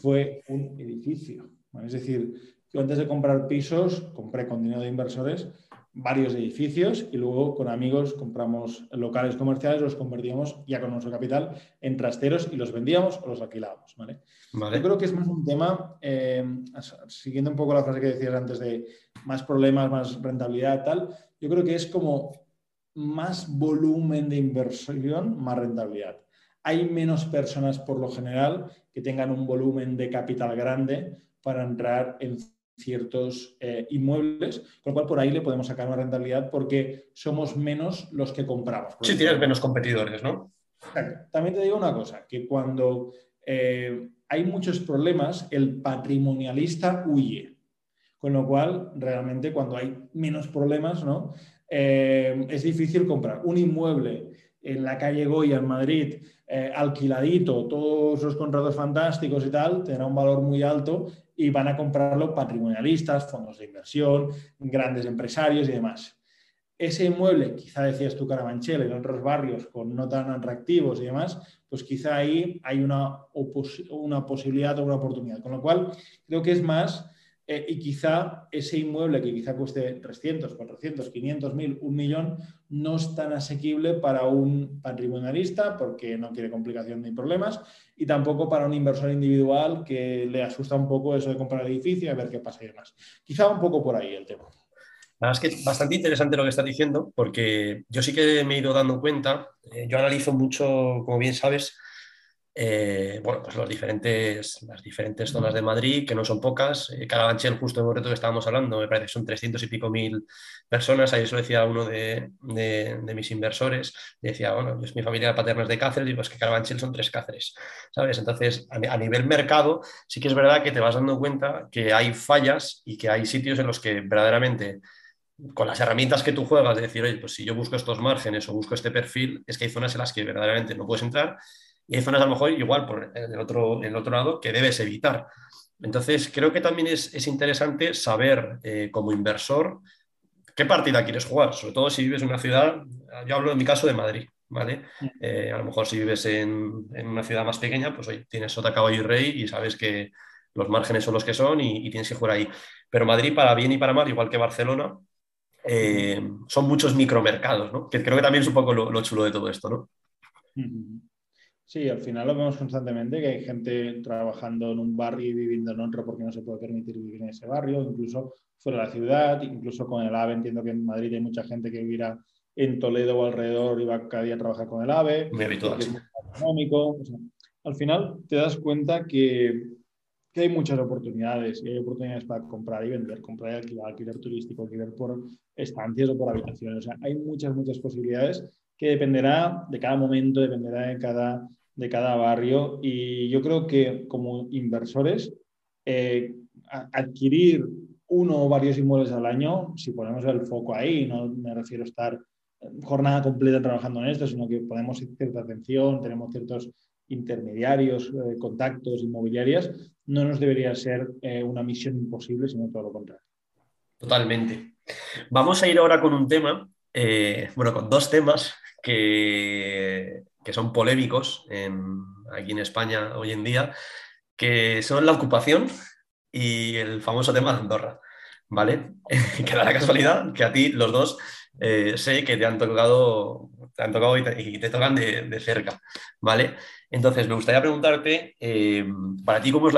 Speaker 2: fue un edificio. Es decir, yo antes de comprar pisos, compré con dinero de inversores varios edificios y luego con amigos compramos locales comerciales, los convertíamos ya con nuestro capital en trasteros y los vendíamos o los alquilábamos. ¿vale? Yo creo que es más un tema, eh, siguiendo un poco la frase que decías antes de más problemas, más rentabilidad, tal, yo creo que es como más volumen de inversión, más rentabilidad. Hay menos personas por lo general que tengan un volumen de capital grande para entrar en ciertos eh, inmuebles, con lo cual por ahí le podemos sacar una rentabilidad porque somos menos los que compramos.
Speaker 1: Sí, tienes menos competidores, ¿no?
Speaker 2: También te digo una cosa, que cuando eh, hay muchos problemas, el patrimonialista huye. Con lo cual, realmente cuando hay menos problemas, ¿no? Eh, es difícil comprar un inmueble en la calle Goya, en Madrid, alquiladito, todos los contratos fantásticos y tal, tendrá un valor muy alto y van a comprarlo patrimonialistas, fondos de inversión, grandes empresarios y demás. Ese inmueble, quizá decías tú Carabanchel, en otros barrios con no tan atractivos y demás, pues quizá ahí hay una, una posibilidad o una oportunidad. Con lo cual, creo que es más eh, y quizá ese inmueble que quizá cueste 300, 400, 500 mil, un millón, no es tan asequible para un patrimonialista porque no quiere complicación ni problemas y tampoco para un inversor individual que le asusta un poco eso de comprar el edificio y a ver qué pasa y demás. Quizá un poco por ahí el tema.
Speaker 1: La verdad es que es bastante interesante lo que estás diciendo, porque yo sí que me he ido dando cuenta, eh, yo analizo mucho, como bien sabes, eh, bueno, pues los diferentes, las diferentes zonas de Madrid, que no son pocas. Eh, Carabanchel, justo en el reto que estábamos hablando, me parece que son 300 y pico mil personas. Ahí eso decía uno de, mis inversores. Decía, bueno, es mi familia paterna es de Cáceres y pues que Carabanchel son tres Cáceres, ¿sabes? Entonces, a, a, nivel mercado, sí que es verdad que te vas dando cuenta que hay fallas y que hay sitios en los que verdaderamente con las herramientas que tú juegas, de decir, oye, pues si yo busco estos márgenes o busco este perfil, es que hay zonas en las que verdaderamente no puedes entrar y hay zonas a lo mejor igual por el otro, el otro lado que debes evitar. Entonces, creo que también es, interesante saber eh, como inversor qué partida quieres jugar, sobre todo si vives en una ciudad, yo hablo en mi caso de Madrid, ¿vale? Eh, a lo mejor si vives en, una ciudad más pequeña, pues hoy tienes sota, caballo y rey y sabes que los márgenes son los que son y, tienes que jugar ahí. Pero Madrid, para bien y para mal, igual que Barcelona, eh, son muchos micromercados, ¿no? Que creo que también es un poco lo, lo chulo de todo esto, ¿no?
Speaker 2: Sí, al final lo vemos constantemente, que hay gente trabajando en un barrio y viviendo en otro porque no se puede permitir vivir en ese barrio, incluso fuera de la ciudad, incluso con el AVE. Entiendo que en Madrid hay mucha gente que vivirá en Toledo o alrededor y va cada día a trabajar con el AVE. Es muy económico. al final te das cuenta que, que, hay muchas oportunidades y hay oportunidades para comprar y vender, comprar y alquilar, alquiler turístico, alquiler por estancias o por habitaciones. O sea, hay muchas, muchas posibilidades que dependerá de cada momento, dependerá de cada de cada barrio y yo creo que como inversores, eh, adquirir uno o varios inmuebles al año, si ponemos el foco ahí, no me refiero a estar jornada completa trabajando en esto, sino que ponemos cierta atención, tenemos ciertos intermediarios, eh, contactos, inmobiliarias, no nos debería ser eh, una misión imposible, sino todo lo contrario.
Speaker 1: Totalmente. Vamos a ir ahora con un tema, bueno, con dos temas que que son polémicos aquí en España hoy en día, que son la ocupación y el famoso tema de Andorra. ¿Vale? que da la casualidad que a ti los dos eh, sé que te han tocado, te han tocado y te, tocan de, cerca. ¿Vale? Entonces, me gustaría preguntarte, eh, para ti, ¿cómo es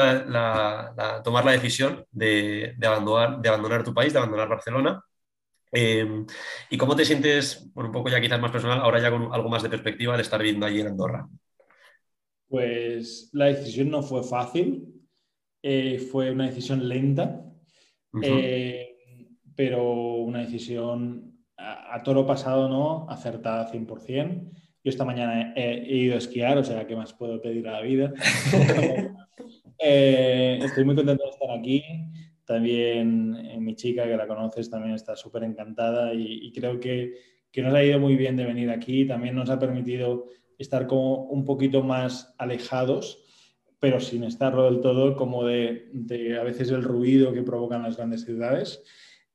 Speaker 1: tomar la decisión de, abandonar, de abandonar tu país, de abandonar Barcelona? Em, ¿Y cómo te sientes, un poco ya quizás más personal, ahora ya con algo más de perspectiva de estar viviendo allí en Andorra?
Speaker 2: Pues la decisión no fue fácil, eh, fue una decisión lenta, eh, pero una decisión a, toro pasado, ¿no? Acertada 100%. Yo esta mañana he, ido a esquiar, o sea, ¿qué más puedo pedir a la vida? Eh, estoy muy contento de estar aquí. También eh, mi chica, que la conoces, también está súper encantada y, creo que, que, nos ha ido muy bien de venir aquí. También nos ha permitido estar como un poquito más alejados, pero sin estarlo del todo, como de, a veces el ruido que provocan las grandes ciudades.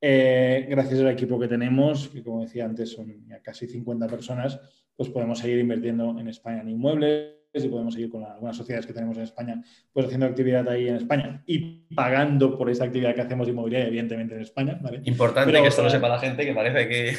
Speaker 2: Eh, gracias al equipo que tenemos, que como decía antes son casi 50 personas, pues podemos seguir invirtiendo en España en inmuebles y podemos seguir con algunas sociedades que tenemos en España, pues haciendo actividad ahí en España y pagando por esa actividad que hacemos inmobiliaria, evidentemente en España.
Speaker 1: Importante que esto lo sepa la gente, que parece que...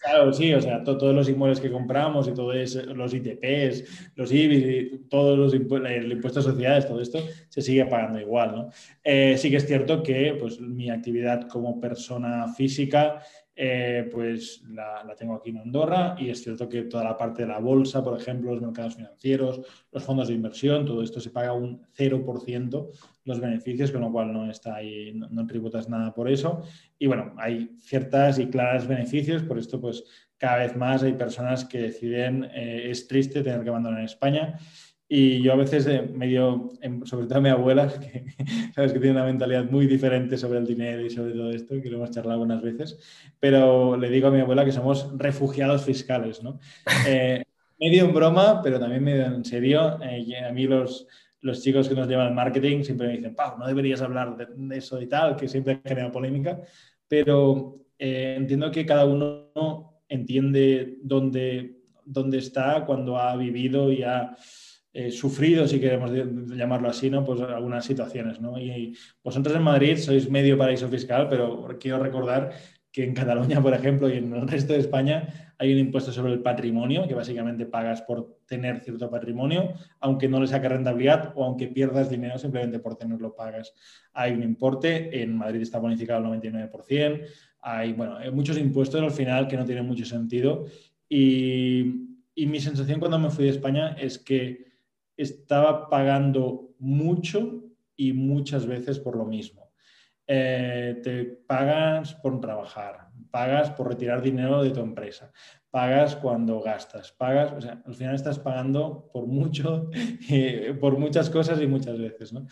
Speaker 2: Claro, sí, o sea, todos los inmuebles que compramos y todos los ITPs, los IBIs, todos los el impuesto a sociedades, todo esto se sigue pagando igual, ¿no? Eh, sí que es cierto que pues, mi actividad como persona física eh, pues la, tengo aquí en Andorra y es cierto que toda la parte de la bolsa, por ejemplo, los mercados financieros, los fondos de inversión, todo esto se paga un 0% los beneficios, con lo cual no está ahí, no, tributas nada por eso. Y bueno, hay ciertas y claras beneficios, por esto pues cada vez más hay personas que deciden, eh, es triste tener que abandonar España y yo a veces eh, medio, em, sobre todo a mi abuela, que sabes que tiene una mentalidad muy diferente sobre el dinero y sobre todo esto, que lo hemos charlado algunas veces, pero le digo a mi abuela que somos refugiados fiscales, ¿no? Eh, medio en broma, pero también medio en serio. Eh, a mí los, los chicos que nos llevan el marketing siempre me dicen, Pau, no deberías hablar de, eso y tal, que siempre genera polémica, pero entiendo que cada uno entiende dónde, dónde está cuando ha vivido y ha eh, sufrido, si queremos llamarlo así, ¿no? Pues algunas situaciones, ¿no? Y vosotros en Madrid sois medio paraíso fiscal, pero quiero recordar que en Cataluña, por ejemplo, y en el resto de España hay un impuesto sobre el patrimonio, que básicamente pagas por tener cierto patrimonio, aunque no le saque rentabilidad o aunque pierdas dinero simplemente por tenerlo pagas. Hay un importe, en Madrid está bonificado al 99%, hay, bueno, hay muchos impuestos al final que no tienen mucho sentido y mi sensación cuando me fui de España es que estaba pagando mucho y muchas veces por lo mismo. Eh, te pagas por trabajar, pagas por retirar dinero de tu empresa, pagas cuando gastas, pagas, o sea, al final estás pagando por mucho, por muchas cosas y muchas veces, ¿no?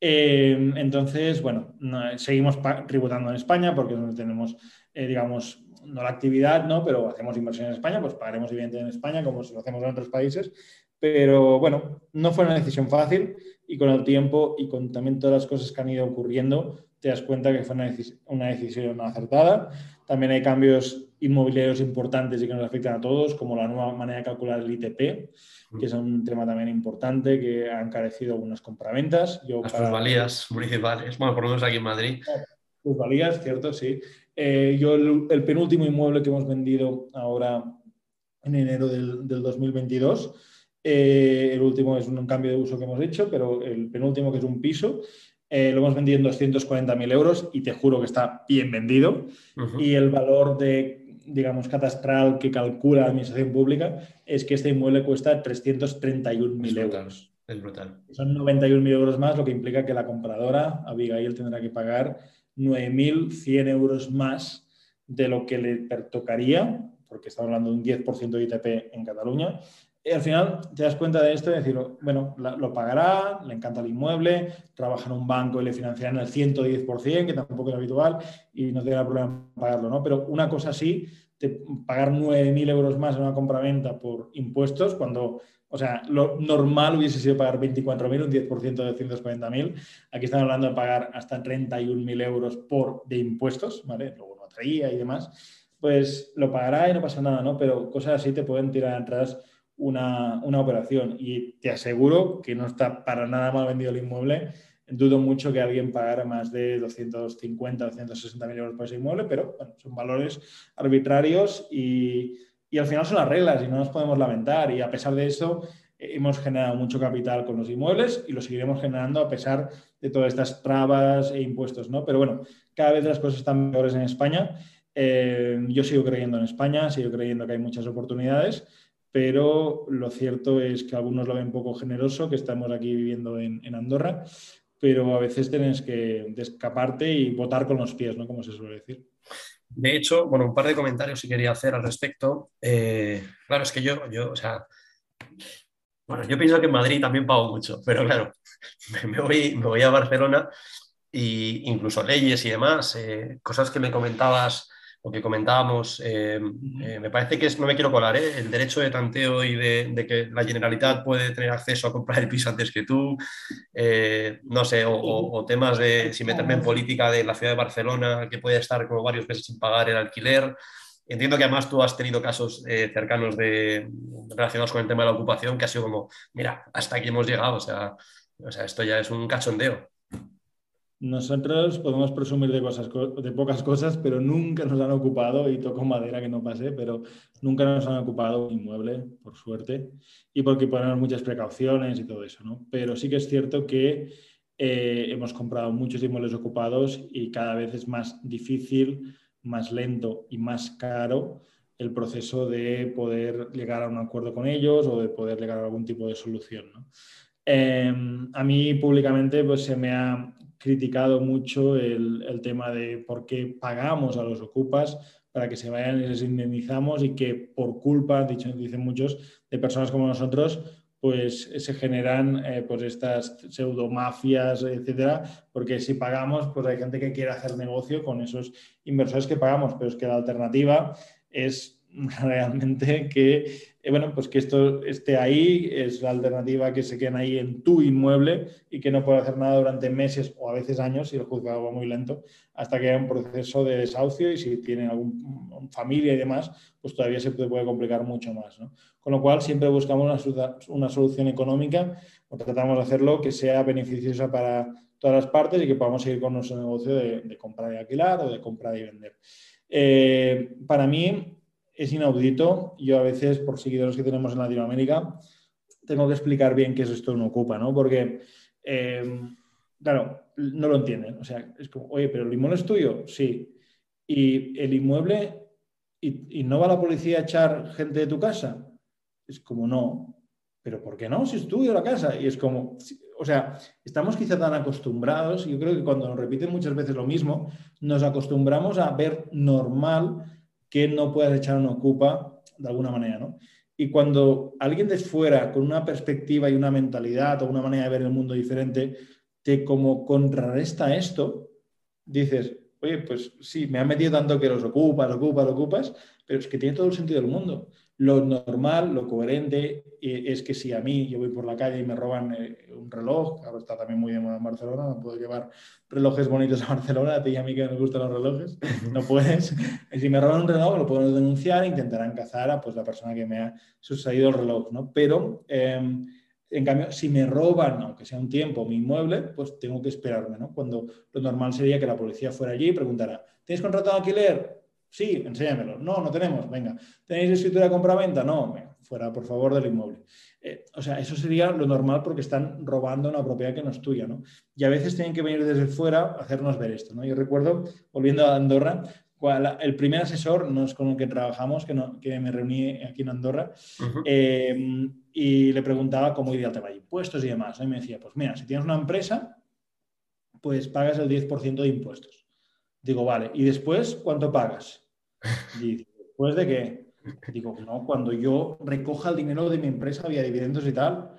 Speaker 2: Eh, entonces, bueno, seguimos tributando en España porque no tenemos, eh, digamos, no la actividad, ¿no? Pero hacemos inversión en España, pues pagaremos evidentemente en España como si lo hacemos en otros países, pero bueno, no fue una decisión fácil y con el tiempo y con también todas las cosas que han ido ocurriendo, te das cuenta que fue una, decisión acertada. También hay cambios inmobiliarios importantes y que nos afectan a todos, como la nueva manera de calcular el ITP, que es un tema también importante, que ha encarecido algunas compraventas.
Speaker 1: Yo Las plusvalías municipales, bueno, por lo menos aquí en Madrid.
Speaker 2: Plusvalías, cierto, sí. Eh, yo el, penúltimo inmueble que hemos vendido ahora en enero del, del 2022 eh, el último es un cambio de uso que hemos hecho, pero el penúltimo, que es un piso, eh, lo hemos vendido en 240.000 euros y te juro que está bien vendido. Y el valor de, digamos, catastral que calcula la Administración Pública es que este inmueble cuesta 331.000 euros.
Speaker 1: Es brutal.
Speaker 2: Son 91.000 euros más, lo que implica que la compradora, Abigail, tendrá que pagar 9.100 euros más de lo que le tocaría, porque estamos hablando de un 10% de ITP en Cataluña, y al final te das cuenta de esto y decir, bueno, lo pagará, le encanta el inmueble, trabaja en un banco y le financiarán el 110%, que tampoco es habitual, y no tendrá problema pagarlo, ¿no? Pero una cosa así, pagar 9.000 euros más en una compraventa por impuestos, cuando, o sea, lo normal hubiese sido pagar 24.000, un 10% de 140.000, aquí estamos hablando de pagar hasta 31.000 euros por, de impuestos, ¿vale? Luego no traía y demás, pues lo pagará y no pasa nada, ¿no? Pero cosas así te pueden tirar atrás una, operación y te aseguro que no está para nada mal vendido el inmueble. Dudo mucho que alguien pagara más de 250, 260 mil euros por ese inmueble, pero son valores arbitrarios y, y al final son las reglas y no nos podemos lamentar. Y a pesar de eso, hemos generado mucho capital con los inmuebles y lo seguiremos generando a pesar de todas estas trabas e impuestos, ¿no? Pero bueno, cada vez las cosas están mejores en España. Eh, yo sigo creyendo en España, sigo creyendo que hay muchas oportunidades pero lo cierto es que algunos lo ven poco generoso, que estamos aquí viviendo en, Andorra, pero a veces tienes que escaparte y votar con los pies, ¿no? Como se suele decir.
Speaker 1: De hecho, bueno, un par de comentarios sí quería hacer al respecto. Eh, claro, es que yo, yo, o sea, bueno, yo pienso que en Madrid también pago mucho, pero claro, me voy, me voy a Barcelona e incluso leyes y demás, eh, cosas que me comentabas lo que comentábamos, eh, eh, me parece que es, no me quiero colar, ¿eh? el derecho de tanteo y de, que la Generalitat puede tener acceso a comprar el piso antes que tú, no sé, o, temas de si meterme en política de la ciudad de Barcelona, que puede estar como varios meses sin pagar el alquiler. Entiendo que además tú has tenido casos cercanos de, relacionados con el tema de la ocupación que ha sido como, mira, hasta aquí hemos llegado, o sea, o sea esto ya es un cachondeo.
Speaker 2: Nosotros podemos presumir de, cosas, de pocas cosas, pero nunca nos han ocupado, y toco madera que no pase, pero nunca nos han ocupado un inmueble, por suerte, y porque ponemos muchas precauciones y todo eso, ¿no? Pero sí que es cierto que eh, hemos comprado muchos inmuebles ocupados y cada vez es más difícil, más lento y más caro el proceso de poder llegar a un acuerdo con ellos o de poder llegar a algún tipo de solución, ¿no? Em, a mí públicamente pues, se me ha criticado mucho el, tema de por qué pagamos a los ocupas para que se vayan y les indemnizamos y que por culpa, dicho, dicen muchos, de personas como nosotros, pues se generan eh, pues estas pseudomafias, etcétera, porque si pagamos, pues hay gente que quiere hacer negocio con esos inversores que pagamos, pero es que la alternativa es realmente que, eh, bueno, pues que esto esté ahí, es la alternativa que se queden ahí en tu inmueble y que no pueda hacer nada durante meses o a veces años si el juzgado va muy lento, hasta que haya un proceso de desahucio y si tienen alguna familia y demás, pues todavía se puede complicar mucho más. Con lo cual siempre buscamos una, una solución económica o tratamos de hacerlo que sea beneficiosa para todas las partes y que podamos seguir con nuestro negocio de, comprar y alquilar o de comprar y vender. Eh, para mí, es inaudito. Yo a veces, por seguidores que tenemos en Latinoamérica, tengo que explicar bien qué es esto de un ocupa, ¿no? Porque, eh, claro, no lo entienden. O sea, es como, oye, pero el inmueble es tuyo, sí. Y el inmueble, y, no va la policía a echar gente de tu casa? Es como, no. ¿Pero por qué no? Si es tuyo la casa. Y es como, o sea, estamos quizá tan acostumbrados, yo creo que cuando nos repiten muchas veces lo mismo, nos acostumbramos a ver normal que no puedas echar una ocupa de alguna manera, ¿no? Y cuando alguien de fuera, con una perspectiva y una mentalidad o una manera de ver el mundo diferente, te como contrarresta esto, dices, oye, pues sí, me han metido tanto que los ocupas, ocupas, ocupas, pero es que tiene todo el sentido del mundo. Lo normal, lo coherente eh, es que si a mí yo voy por la calle y me roban eh, un reloj, ahora está también muy de moda en Barcelona, no puedo llevar relojes bonitos a Barcelona, a ti y a mí que nos gustan los relojes, no puedes. si me roban un reloj lo puedo denunciar intentarán cazar a pues, la persona que me ha sucedido el reloj, ¿no? Pero... Em, en cambio, si me roban, aunque sea un tiempo, mi inmueble, pues tengo que esperarme, ¿no? Cuando lo normal sería que la policía fuera allí y preguntara, ¿tienes contrato de alquiler? Sí, enséñamelo. No, no tenemos. Venga. ¿Tenéis escritura de compra-venta? No. fuera, por favor, del inmueble. Eh, o sea, eso sería lo normal porque están robando una propiedad que no es tuya, ¿no? Y a veces tienen que venir desde fuera a hacernos ver esto, ¿no? Yo recuerdo, volviendo a Andorra, el primer asesor, no es con el que trabajamos, que, que me reuní aquí en Andorra, eh, y le preguntaba cómo iría el tema de impuestos y demás. Y me decía, pues mira, si tienes una empresa, pues pagas el 10% de impuestos. Digo, vale, ¿y después cuánto pagas? Y ¿después de qué? Digo, no, cuando yo recoja el dinero de mi empresa vía dividendos y tal.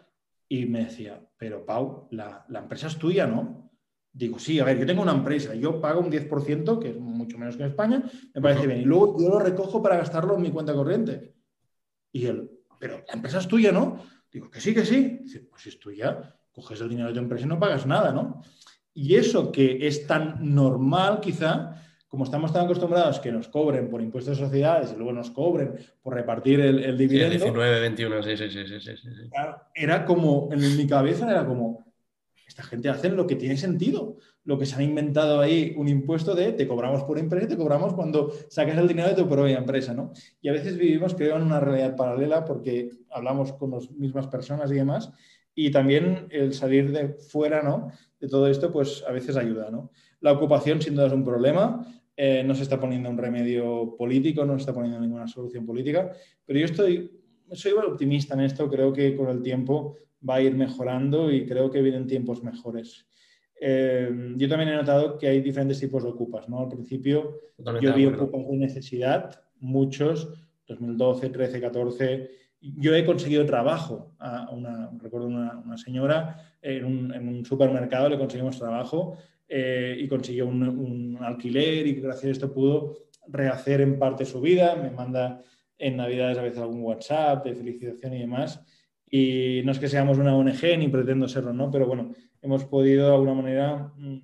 Speaker 2: Y me decía, pero Pau, la, empresa es tuya, ¿no? Digo, sí, a ver, yo tengo una empresa, yo pago un 10%, que es mucho menos que en España, me parece bien. Y luego yo lo recojo para gastarlo en mi cuenta corriente. Y él, pero la empresa es tuya, ¿no? Digo, que sí, que sí. Dice, pues si es tuya, coges el dinero de tu empresa y no pagas nada, ¿no? Y eso que es tan normal, quizá, como estamos tan acostumbrados que nos cobren por impuestos de sociedades y luego nos cobren por repartir el, el dividendo.
Speaker 1: 19, 21, sí, sí, sí, sí, sí,
Speaker 2: Era como, en mi cabeza era como, esta gente hace lo que tiene sentido. Lo que se han inventado ahí, un impuesto de te cobramos por empresa y te cobramos cuando sacas el dinero de tu propia empresa, ¿no? Y a veces vivimos, creo, en una realidad paralela porque hablamos con las mismas personas y demás. Y también el salir de fuera, ¿no? De todo esto, pues a veces ayuda, ¿no? La ocupación sin duda es un problema. Eh, no se está poniendo un remedio político, no se está poniendo ninguna solución política, pero yo estoy, soy optimista en esto, creo que con el tiempo va a ir mejorando y creo que vienen tiempos mejores. Eh, yo también he notado que hay diferentes tipos de ocupas. ¿no? Al principio yo vi ocupas de necesidad, muchos, 2012, 13, 14. Yo he conseguido trabajo a una, recuerdo una, una señora en un, en un, supermercado, le conseguimos trabajo eh, y consiguió un, alquiler y gracias a esto pudo rehacer en parte su vida. Me manda en Navidades a veces algún WhatsApp de felicitación y demás. Y no es que seamos una ONG ni pretendo serlo, ¿no? Pero bueno, hemos podido de alguna manera mm,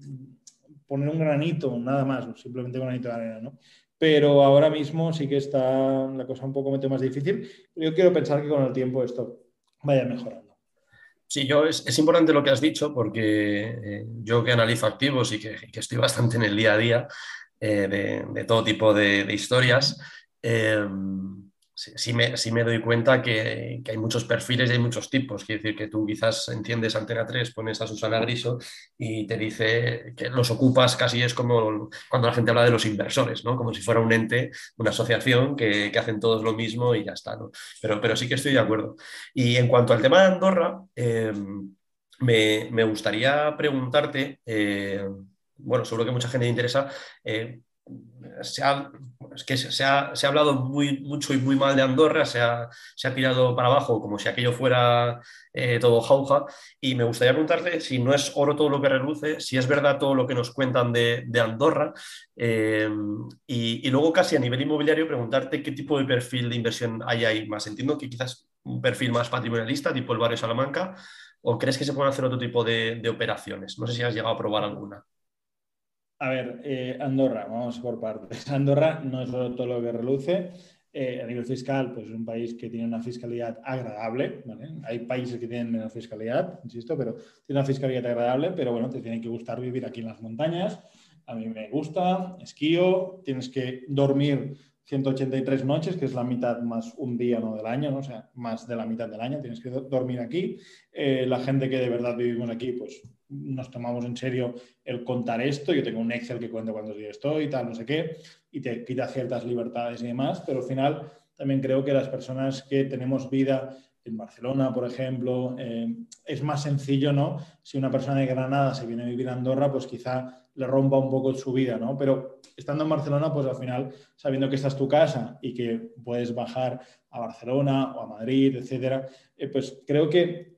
Speaker 2: poner un granito, nada más, simplemente un granito de arena, ¿no? Pero ahora mismo sí que está la cosa un poco más difícil. Yo quiero pensar que con el tiempo esto vaya mejorando.
Speaker 1: Sí, yo es, importante lo que has dicho porque eh, yo que analizo activos y que, estoy bastante en el día a día eh, de, todo tipo de, historias, eh, sí, me, me, doy cuenta que, hay muchos perfiles y hay muchos tipos. Quiere decir que tú quizás entiendes Antena 3, pones a Susana Griso y te dice que los ocupas casi es como cuando la gente habla de los inversores, ¿no? Como si fuera un ente, una asociación que, hacen todos lo mismo y ya está, ¿no? Pero, pero sí que estoy de acuerdo. Y en cuanto al tema de Andorra, eh, me, gustaría preguntarte, eh, bueno, seguro que mucha gente le interesa, eh, se ha, que se ha, hablado muy, mucho y muy mal de Andorra, se ha, tirado para abajo como si aquello fuera eh, todo jauja. Y me gustaría preguntarte si no es oro todo lo que reluce, si es verdad todo lo que nos cuentan de, Andorra. Eh, y, luego casi a nivel inmobiliario preguntarte qué tipo de perfil de inversión hay ahí más. Entiendo que quizás un perfil más patrimonialista, tipo el barrio Salamanca, o crees que se pueden hacer otro tipo de, de operaciones. No sé si has llegado a probar alguna.
Speaker 2: A ver, eh, Andorra, vamos por partes. Andorra no es todo lo que reluce. Eh, a nivel fiscal, pues es un país que tiene una fiscalidad agradable. Hay países que tienen menos fiscalidad, insisto, pero tiene una fiscalidad agradable, pero bueno, te tiene que gustar vivir aquí en las montañas. A mí me gusta, esquío, tienes que dormir 183 noches, que es la mitad más un día ¿no? del año, ¿no? o sea, más de la mitad del año, tienes que dormir aquí. Eh, la gente que de verdad vivimos aquí, pues nos tomamos en serio el contar esto. Yo tengo un Excel que cuenta cuántos días estoy y tal, no sé qué, y te quita ciertas libertades y demás, pero al final también creo que las personas que tenemos vida en Barcelona, por ejemplo, eh, es más sencillo, ¿no? Si una persona de Granada se viene a vivir a Andorra, pues quizá le rompa un poco su vida, ¿no? Pero estando en Barcelona, pues al final, sabiendo que esta es tu casa y que puedes bajar a Barcelona o a Madrid, etcétera, eh, pues creo que,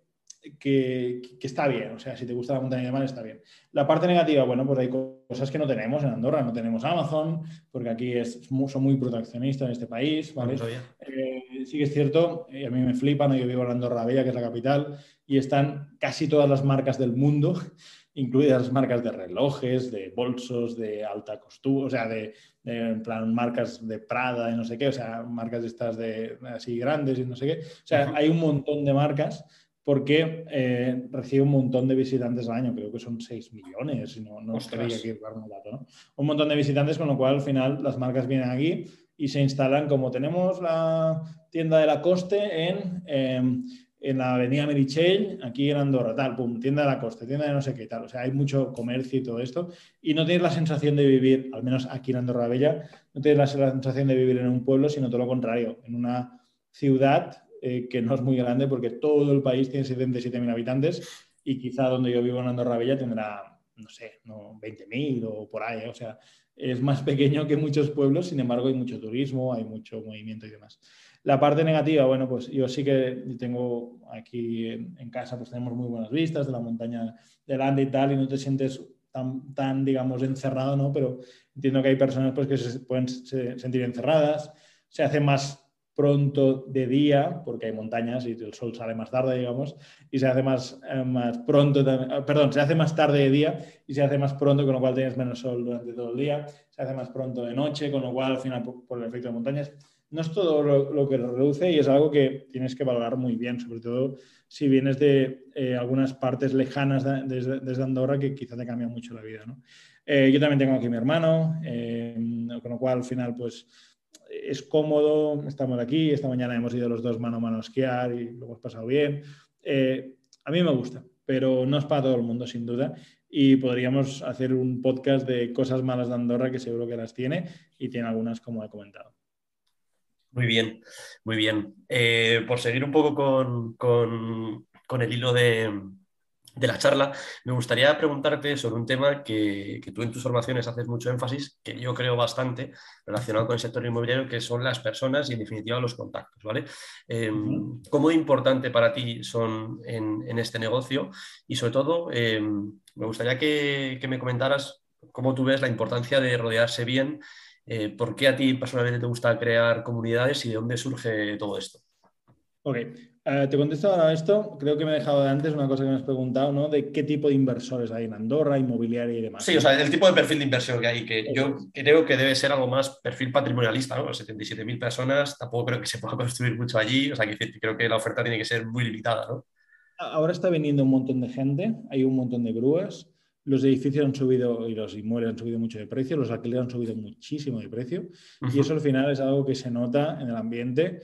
Speaker 2: que, está bien. O sea, si te gusta la montaña de mar, está bien. La parte negativa, bueno, pues hay cosas que no tenemos en Andorra. No tenemos Amazon, porque aquí es, son muy proteccionistas en este país, ¿vale? Eh, sí que es cierto, y a mí me flipan, yo vivo en Andorra Bella, que es la capital, y están casi todas las marcas del mundo incluidas marcas de relojes, de bolsos, de alta costura, o sea, de, en plan marcas de Prada y no sé qué, o sea, marcas de estas de así grandes y no sé qué. O sea, hay un montón de marcas porque eh, recibe un montón de visitantes al año, creo que son 6 millones, no, no quería aquí un dato, ¿no? Un montón de visitantes, con lo cual al final las marcas vienen aquí y se instalan como tenemos la tienda de la coste en... Em, en la avenida Merichel, aquí en Andorra, tal, pum, tienda de la costa, tienda de no sé qué, tal. O sea, hay mucho comercio y todo esto. Y no tienes la sensación de vivir, al menos aquí en Andorra Bella, no tienes la sensación de vivir en un pueblo, sino todo lo contrario, en una ciudad eh, que no es muy grande porque todo el país tiene 77.000 habitantes y quizá donde yo vivo en Andorra Bella tendrá, no sé, no, 20.000 o por ahí. O sea, es más pequeño que muchos pueblos, sin embargo hay mucho turismo, hay mucho movimiento y demás. La parte negativa, bueno, pues yo sí que tengo aquí en, casa, pues tenemos muy buenas vistas de la montaña delante y tal, y no te sientes tan, tan, digamos, encerrado, ¿no? Pero entiendo que hay personas pues, que se pueden sentir encerradas, se hace más pronto de día, porque hay montañas y el sol sale más tarde, digamos, y se hace más, eh, más pronto, perdón, se hace más tarde de día y se hace más pronto, con lo cual tienes menos sol durante todo el día, se hace más pronto de noche, con lo cual al final por el efecto de montañas no es todo lo, que reduce y es algo que tienes que valorar muy bien, sobre todo si vienes de eh, algunas partes lejanas desde, Andorra que quizá te cambia mucho la vida. Eh, yo también tengo aquí mi hermano, eh, con lo cual al final pues es cómodo, estamos aquí, esta mañana hemos ido los dos mano a mano a esquiar y lo hemos pasado bien. a mí me gusta, pero no es para todo el mundo sin duda y podríamos hacer un podcast de cosas malas de Andorra que seguro que las tiene y tiene algunas como he comentado.
Speaker 1: Muy bien, muy bien. Eh, por seguir un poco con, el hilo de, la charla, me gustaría preguntarte sobre un tema que, tú en tus formaciones haces mucho énfasis, que yo creo bastante relacionado con el sector inmobiliario, que son las personas y en definitiva los contactos, ¿vale? Em, ¿Cómo importante para ti son en, este negocio? Y sobre todo, em, me gustaría que, que me comentaras cómo tú ves la importancia de rodearse bien eh, ¿Por qué a ti personalmente te gusta crear comunidades y de dónde surge todo esto?
Speaker 2: Ok, eh, te contesto ahora esto. Creo que me he dejado de antes una cosa que me has preguntado, ¿no? De qué tipo de inversores hay en Andorra, inmobiliaria y demás.
Speaker 1: Sí, o sea, el tipo de perfil de inversión que hay, que yo creo que debe ser algo más perfil patrimonialista, ¿no? 77.000 personas, tampoco creo que se pueda construir mucho allí, o sea, que creo que la oferta tiene que ser muy limitada, ¿no?
Speaker 2: Ahora está viniendo un montón de gente, hay un montón de grúas, los edificios han subido y los inmuebles han subido mucho de precio, los alquileres han subido muchísimo de precio y eso al final es algo que se nota en el ambiente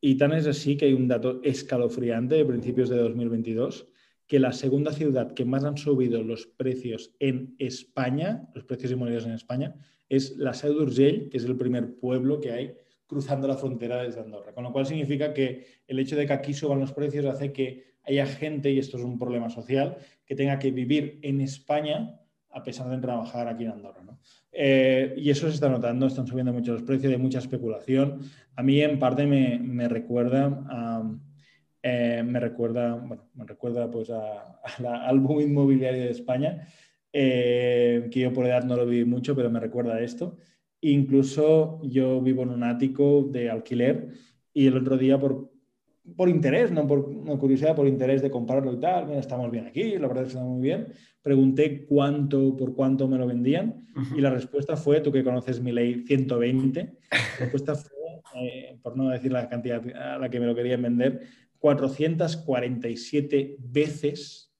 Speaker 2: y tan es así que hay un dato escalofriante de principios de 2022 que la segunda ciudad que más han subido los precios en España, los precios inmobiliarios en España, es la Seu d'Urgell, que es el primer pueblo que hay cruzando la frontera desde Andorra. Con lo cual significa que el hecho de que aquí suban los precios hace que haya gente, y esto es un problema social, que tenga que vivir en España a pesar de trabajar aquí en Andorra. Eh, y eso se está notando, están subiendo mucho los precios, hay mucha especulación. A mí en parte me, recuerda a, eh, me recuerda, bueno, me recuerda pues a, al boom inmobiliario de España, eh, que yo por edad no lo viví mucho, pero me recuerda a esto. Incluso yo vivo en un ático de alquiler y el otro día por, por interés, no por curiosidad, por interés de comprarlo y tal, mira, estamos bien aquí, la verdad es que está muy bien, pregunté cuánto, por cuánto me lo vendían y la respuesta fue, tú que conoces mi ley 120, la respuesta fue, eh, por no decir la cantidad a la que me lo querían vender, 447 veces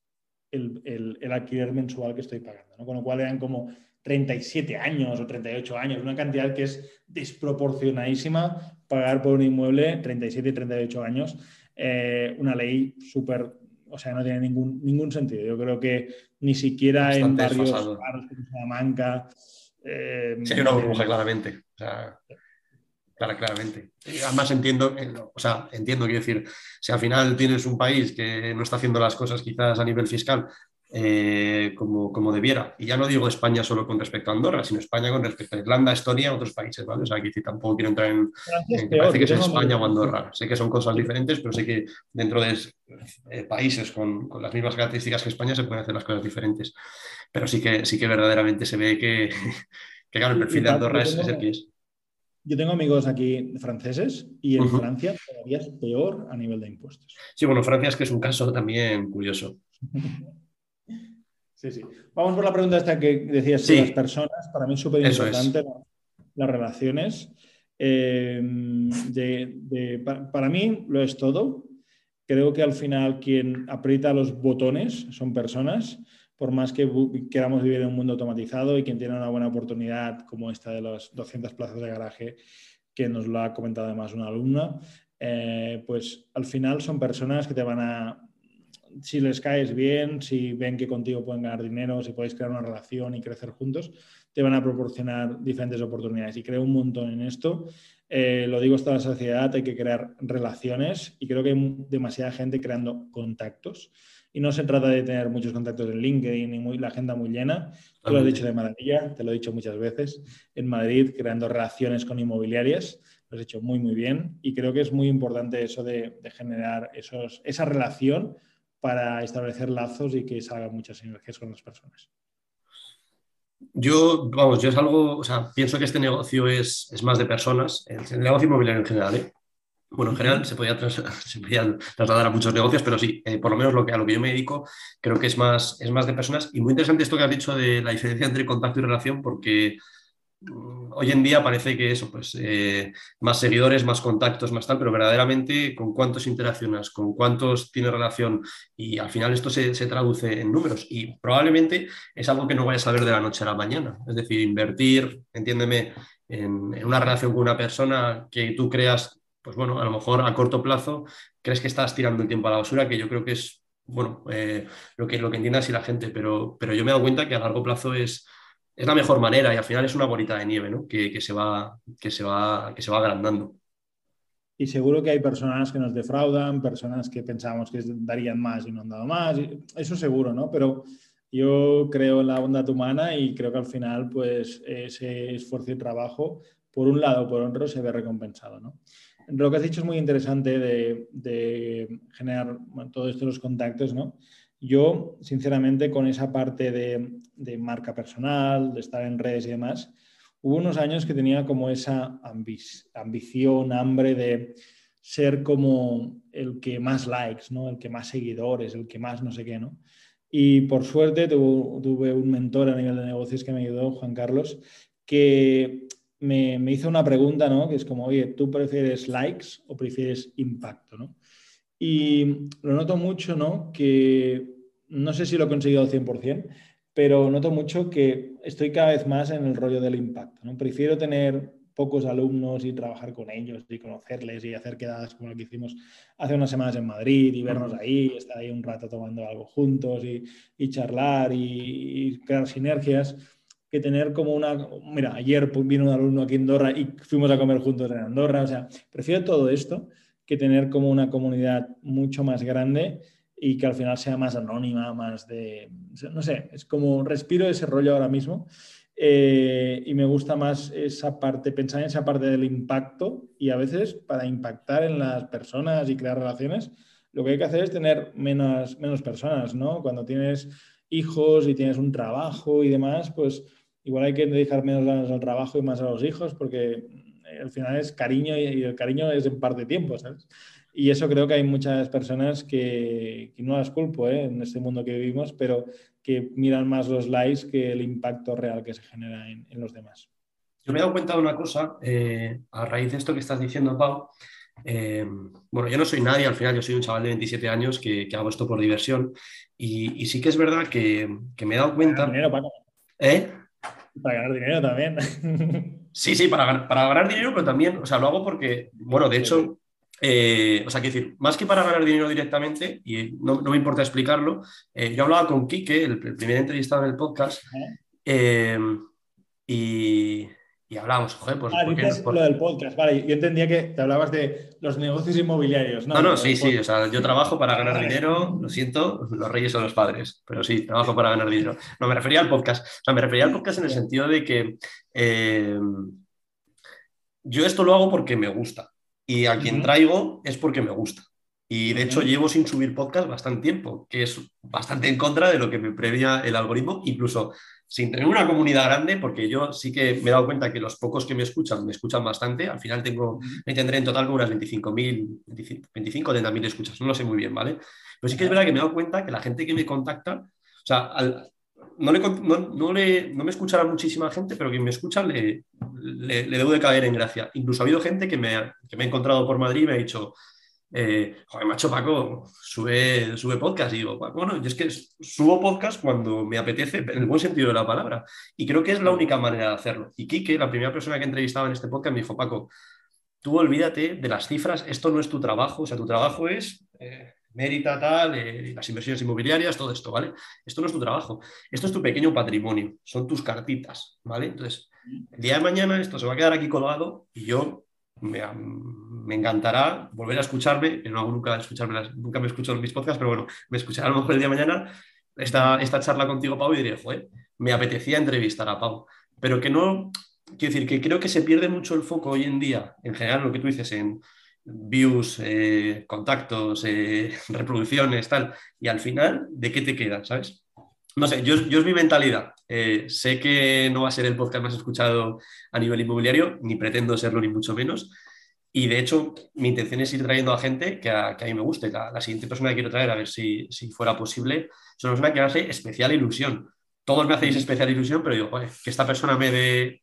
Speaker 2: el, el, alquiler mensual que estoy pagando, ¿no? con lo cual eran como 37 años o 38 años, una cantidad que es desproporcionadísima pagar por un inmueble 37 y 38 años, eh, una ley súper, o sea, no tiene ningún, ningún sentido. Yo creo que ni siquiera en barrios como Salamanca...
Speaker 1: Eh, sí, hay una burbuja, claramente. O sea, claramente. además entiendo, o sea, entiendo, quiero decir, si al final tienes un país que no está haciendo las cosas quizás a nivel fiscal eh, como, como, debiera. Y ya no digo España solo con respecto a Andorra, sino España con respecto a Irlanda, Estonia, otros países, ¿vale? O sea, aquí tampoco quiero entrar en, que parece que es España o Andorra. Sé que son cosas diferentes, pero sé que dentro de eh, países con, con, las mismas características que España se pueden hacer las cosas diferentes. Pero sí que, sí que verdaderamente se ve que, que claro, el perfil de Andorra es, es el que es.
Speaker 2: Yo tengo amigos aquí franceses y en Francia todavía es peor a nivel de impuestos.
Speaker 1: Sí, bueno, Francia es que es un caso también curioso.
Speaker 2: Sí, sí. Vamos por la pregunta esta que decías sí. las personas. Para mí es súper importante las relaciones. Eh, para, mí lo es todo. Creo que al final quien aprieta los botones son personas, por más que queramos vivir en un mundo automatizado y quien tiene una buena oportunidad como esta de las 200 plazas de garaje, que nos lo ha comentado además una alumna, eh, pues al final son personas que te van a si les caes bien, si ven que contigo pueden ganar dinero, si podéis crear una relación y crecer juntos, te van a proporcionar diferentes oportunidades. Y creo un montón en esto. Eh, lo digo hasta la sociedad, hay que crear relaciones y creo que hay demasiada gente creando contactos. Y no se trata de tener muchos contactos en LinkedIn y muy, la agenda muy llena. Tú lo has dicho de maravilla, te lo he dicho muchas veces. En Madrid, creando relaciones con inmobiliarias, lo has hecho muy, muy bien. Y creo que es muy importante eso de, de generar esos, esa relación para establecer lazos y que salgan muchas sinergias con las personas.
Speaker 1: Yo, vamos, yo es algo, o sea, pienso que este negocio es, es más de personas, el, negocio inmobiliario en general, ¿eh? Bueno, en general se podía, trasladar a muchos negocios, pero sí, eh, por lo menos lo que, a lo que yo me dedico, creo que es más, es más de personas. Y muy interesante esto que has dicho de la diferencia entre contacto y relación, porque hoy en día parece que eso, pues eh, más seguidores, más contactos, más tal, pero verdaderamente con cuántos interaccionas, con cuántos tiene relación y al final esto se, traduce en números y probablemente es algo que no vayas a ver de la noche a la mañana. Es decir, invertir, entiéndeme, en, una relación con una persona que tú creas, pues bueno, a lo mejor a corto plazo crees que estás tirando el tiempo a la basura, que yo creo que es, bueno, eh, lo, que, lo que entienda así la gente, pero, pero yo me he dado cuenta que a largo plazo es es la mejor manera y al final es una bolita de nieve ¿no? que, se va, que, se va, que se va agrandando.
Speaker 2: Y seguro que hay personas que nos defraudan, personas que pensamos que darían más y no han dado más, eso seguro, ¿no? Pero yo creo en la bondad humana y creo que al final, pues, ese esfuerzo y trabajo, por un lado o por otro, se ve recompensado, ¿no? Lo que has dicho es muy interesante de, generar todo esto, los contactos, ¿no? Yo, sinceramente, con esa parte de, marca personal, de estar en redes y demás, hubo unos años que tenía como esa ambición, hambre de ser como el que más likes, ¿no? El que más seguidores, el que más no sé qué, ¿no? Y por suerte tuve, un mentor a nivel de negocios que me ayudó, Juan Carlos, que me, me, hizo una pregunta, ¿no? Que es como, oye, ¿tú prefieres likes o prefieres impacto, ¿no? Y lo noto mucho, ¿no? Que no sé si lo he conseguido al 100%, pero noto mucho que estoy cada vez más en el rollo del impacto, ¿no? Prefiero tener pocos alumnos y trabajar con ellos y conocerles y hacer quedadas como lo que hicimos hace unas semanas en Madrid y vernos ahí, estar ahí un rato tomando algo juntos y, charlar y, y, crear sinergias, que tener como una... Mira, ayer vino un alumno aquí en Andorra y fuimos a comer juntos en Andorra, o sea, prefiero todo esto que tener como una comunidad mucho más grande y que al final sea más anónima, más de, no sé, es como respiro ese rollo ahora mismo. Eh, y me gusta más esa parte, pensar en esa parte del impacto y a veces para impactar en las personas y crear relaciones, lo que hay que hacer es tener menos, menos personas, ¿no? Cuando tienes hijos y tienes un trabajo y demás, pues igual hay que dedicar menos al trabajo y más a los hijos porque al final es cariño y el cariño es en parte tiempo, ¿sabes? Y eso creo que hay muchas personas que, que no las culpo ¿eh? en este mundo que vivimos, pero que miran más los likes que el impacto real que se genera en, en los demás.
Speaker 1: Yo me he dado cuenta de una cosa, eh, a raíz de esto que estás diciendo, Pau. Eh, bueno, yo no soy nadie, al final yo soy un chaval de 27 años que, que hago esto por diversión y, y, sí que es verdad que, que me he dado cuenta...
Speaker 2: Para ganar dinero,
Speaker 1: ¿Eh?
Speaker 2: Para ganar dinero también.
Speaker 1: Sí, sí, para, para ganar dinero, pero también, o sea, lo hago porque, bueno, de hecho, eh, o sea, quiero decir, más que para ganar dinero directamente, y no, no me importa explicarlo, eh, yo hablaba con Quique, el, el, primer entrevistado en el podcast, eh, y, y, hablábamos, joder, pues...
Speaker 2: Ah, dices por... lo del podcast, vale, yo entendía que te hablabas de los negocios inmobiliarios, ¿no?
Speaker 1: No, no, sí, sí, o sea, yo trabajo para ganar vale. dinero, lo siento, los reyes son los padres, pero sí, trabajo para ganar dinero. No, me refería al podcast, o sea, me refería al podcast en el sentido de que eh, yo esto lo hago porque me gusta. Y a quien traigo es porque me gusta. Y de hecho llevo sin subir podcast bastante tiempo, que es bastante en contra de lo que me previa el algoritmo, incluso sin tener una comunidad grande, porque yo sí que me he dado cuenta que los pocos que me escuchan me escuchan bastante. Al final tengo, me tendré en total como unas 25.000, 25 o 30.000 escuchas, no lo sé muy bien, ¿vale? Pero sí que es verdad que me he dado cuenta que la gente que me contacta, o sea, al, no, le, no, no, le, no, me escuchará muchísima gente, pero quien me escucha le, le, le, debo de caer en gracia. Incluso ha habido gente que me, que me ha encontrado por Madrid y me ha dicho, eh, joder, macho Paco, sube, sube podcast. Y digo, bueno, yo es que subo podcast cuando me apetece, en el buen sentido de la palabra. Y creo que es la única manera de hacerlo. Y Quique, la primera persona que entrevistaba en este podcast, me dijo, Paco, tú olvídate de las cifras, esto no es tu trabajo, o sea, tu trabajo es... Eh, Mérita, tal, eh, las inversiones inmobiliarias, todo esto, ¿vale? Esto no es tu trabajo, esto es tu pequeño patrimonio, son tus cartitas, ¿vale? Entonces, el día de mañana esto se va a quedar aquí colgado y yo me, me encantará volver a escucharme, no hago nunca, escucharme nunca me escucho en mis podcasts, pero bueno, me escuchará a lo mejor el día de mañana esta, esta charla contigo, Pau, y diré, joder, me apetecía entrevistar a Pau, pero que no, quiero decir, que creo que se pierde mucho el foco hoy en día, en general, lo que tú dices, en views, eh, contactos, eh, reproducciones, tal, y al final, ¿de qué te queda? ¿Sabes? No sé, yo, es mi mentalidad. Eh, sé que no va a ser el podcast más escuchado a nivel inmobiliario, ni pretendo serlo, ni mucho menos. Y de hecho, mi intención es ir trayendo a gente que a, que a mí me guste. La, la, siguiente persona que quiero traer, a ver si, si fuera posible, es una persona que me hace especial ilusión. Todos me hacéis especial ilusión, pero digo, que esta persona me dé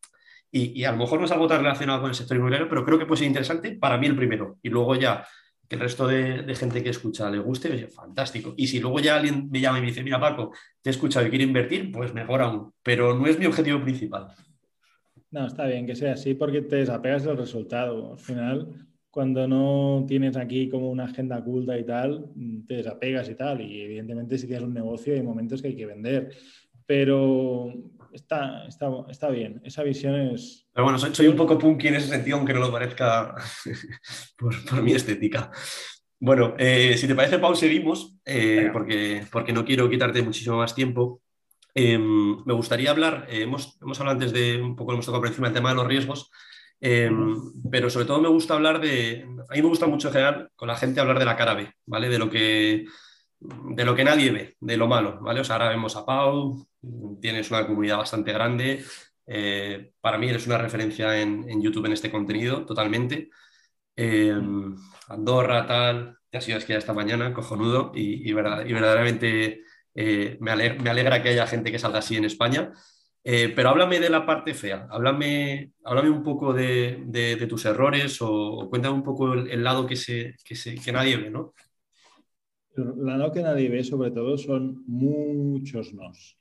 Speaker 1: y, y, a lo mejor no es algo tan relacionado con el sector inmobiliario, pero creo que puede ser interesante para mí el primero. Y luego ya que el resto de, de gente que escucha le guste, pues, fantástico. Y si luego ya alguien me llama y me dice, mira Paco, te he escuchado y quiero invertir, pues mejor aún. Pero no es mi objetivo principal.
Speaker 2: No, está bien que sea así porque te desapegas del resultado. Al final, cuando no tienes aquí como una agenda oculta y tal, te desapegas y tal. Y evidentemente si tienes un negocio hay momentos que hay que vender. Pero está, está, está bien. Esa visión es.
Speaker 1: Pero bueno, soy, soy, un poco punky en ese sentido, aunque no lo parezca por, por mi estética. Bueno, eh, si te parece, Paul, seguimos, eh, porque, porque no quiero quitarte muchísimo más tiempo. Eh, me gustaría hablar, eh, hemos, hemos hablado antes de un poco, hemos tocado por encima el tema de los riesgos, pero sobre todo me gusta hablar de. A mí me gusta mucho en general con la gente hablar de la cara B, ¿vale? De lo que de lo que nadie ve, de lo malo, ¿vale? O sea, ahora vemos a Pau, tienes una comunidad bastante grande, eh, para mí eres una referencia en, YouTube en este contenido, totalmente. Eh, Andorra, tal, te has ido a esta mañana, cojonudo, y, y, verdad, y verdaderamente eh, me, alegra, que haya gente que salga así en España. Eh, pero háblame de la parte fea, háblame, háblame un poco de, tus errores o, cuéntame un poco el, lado que, que, se, que nadie ve, ¿no?
Speaker 2: La no que nadie ve, sobre todo, son muchos nos.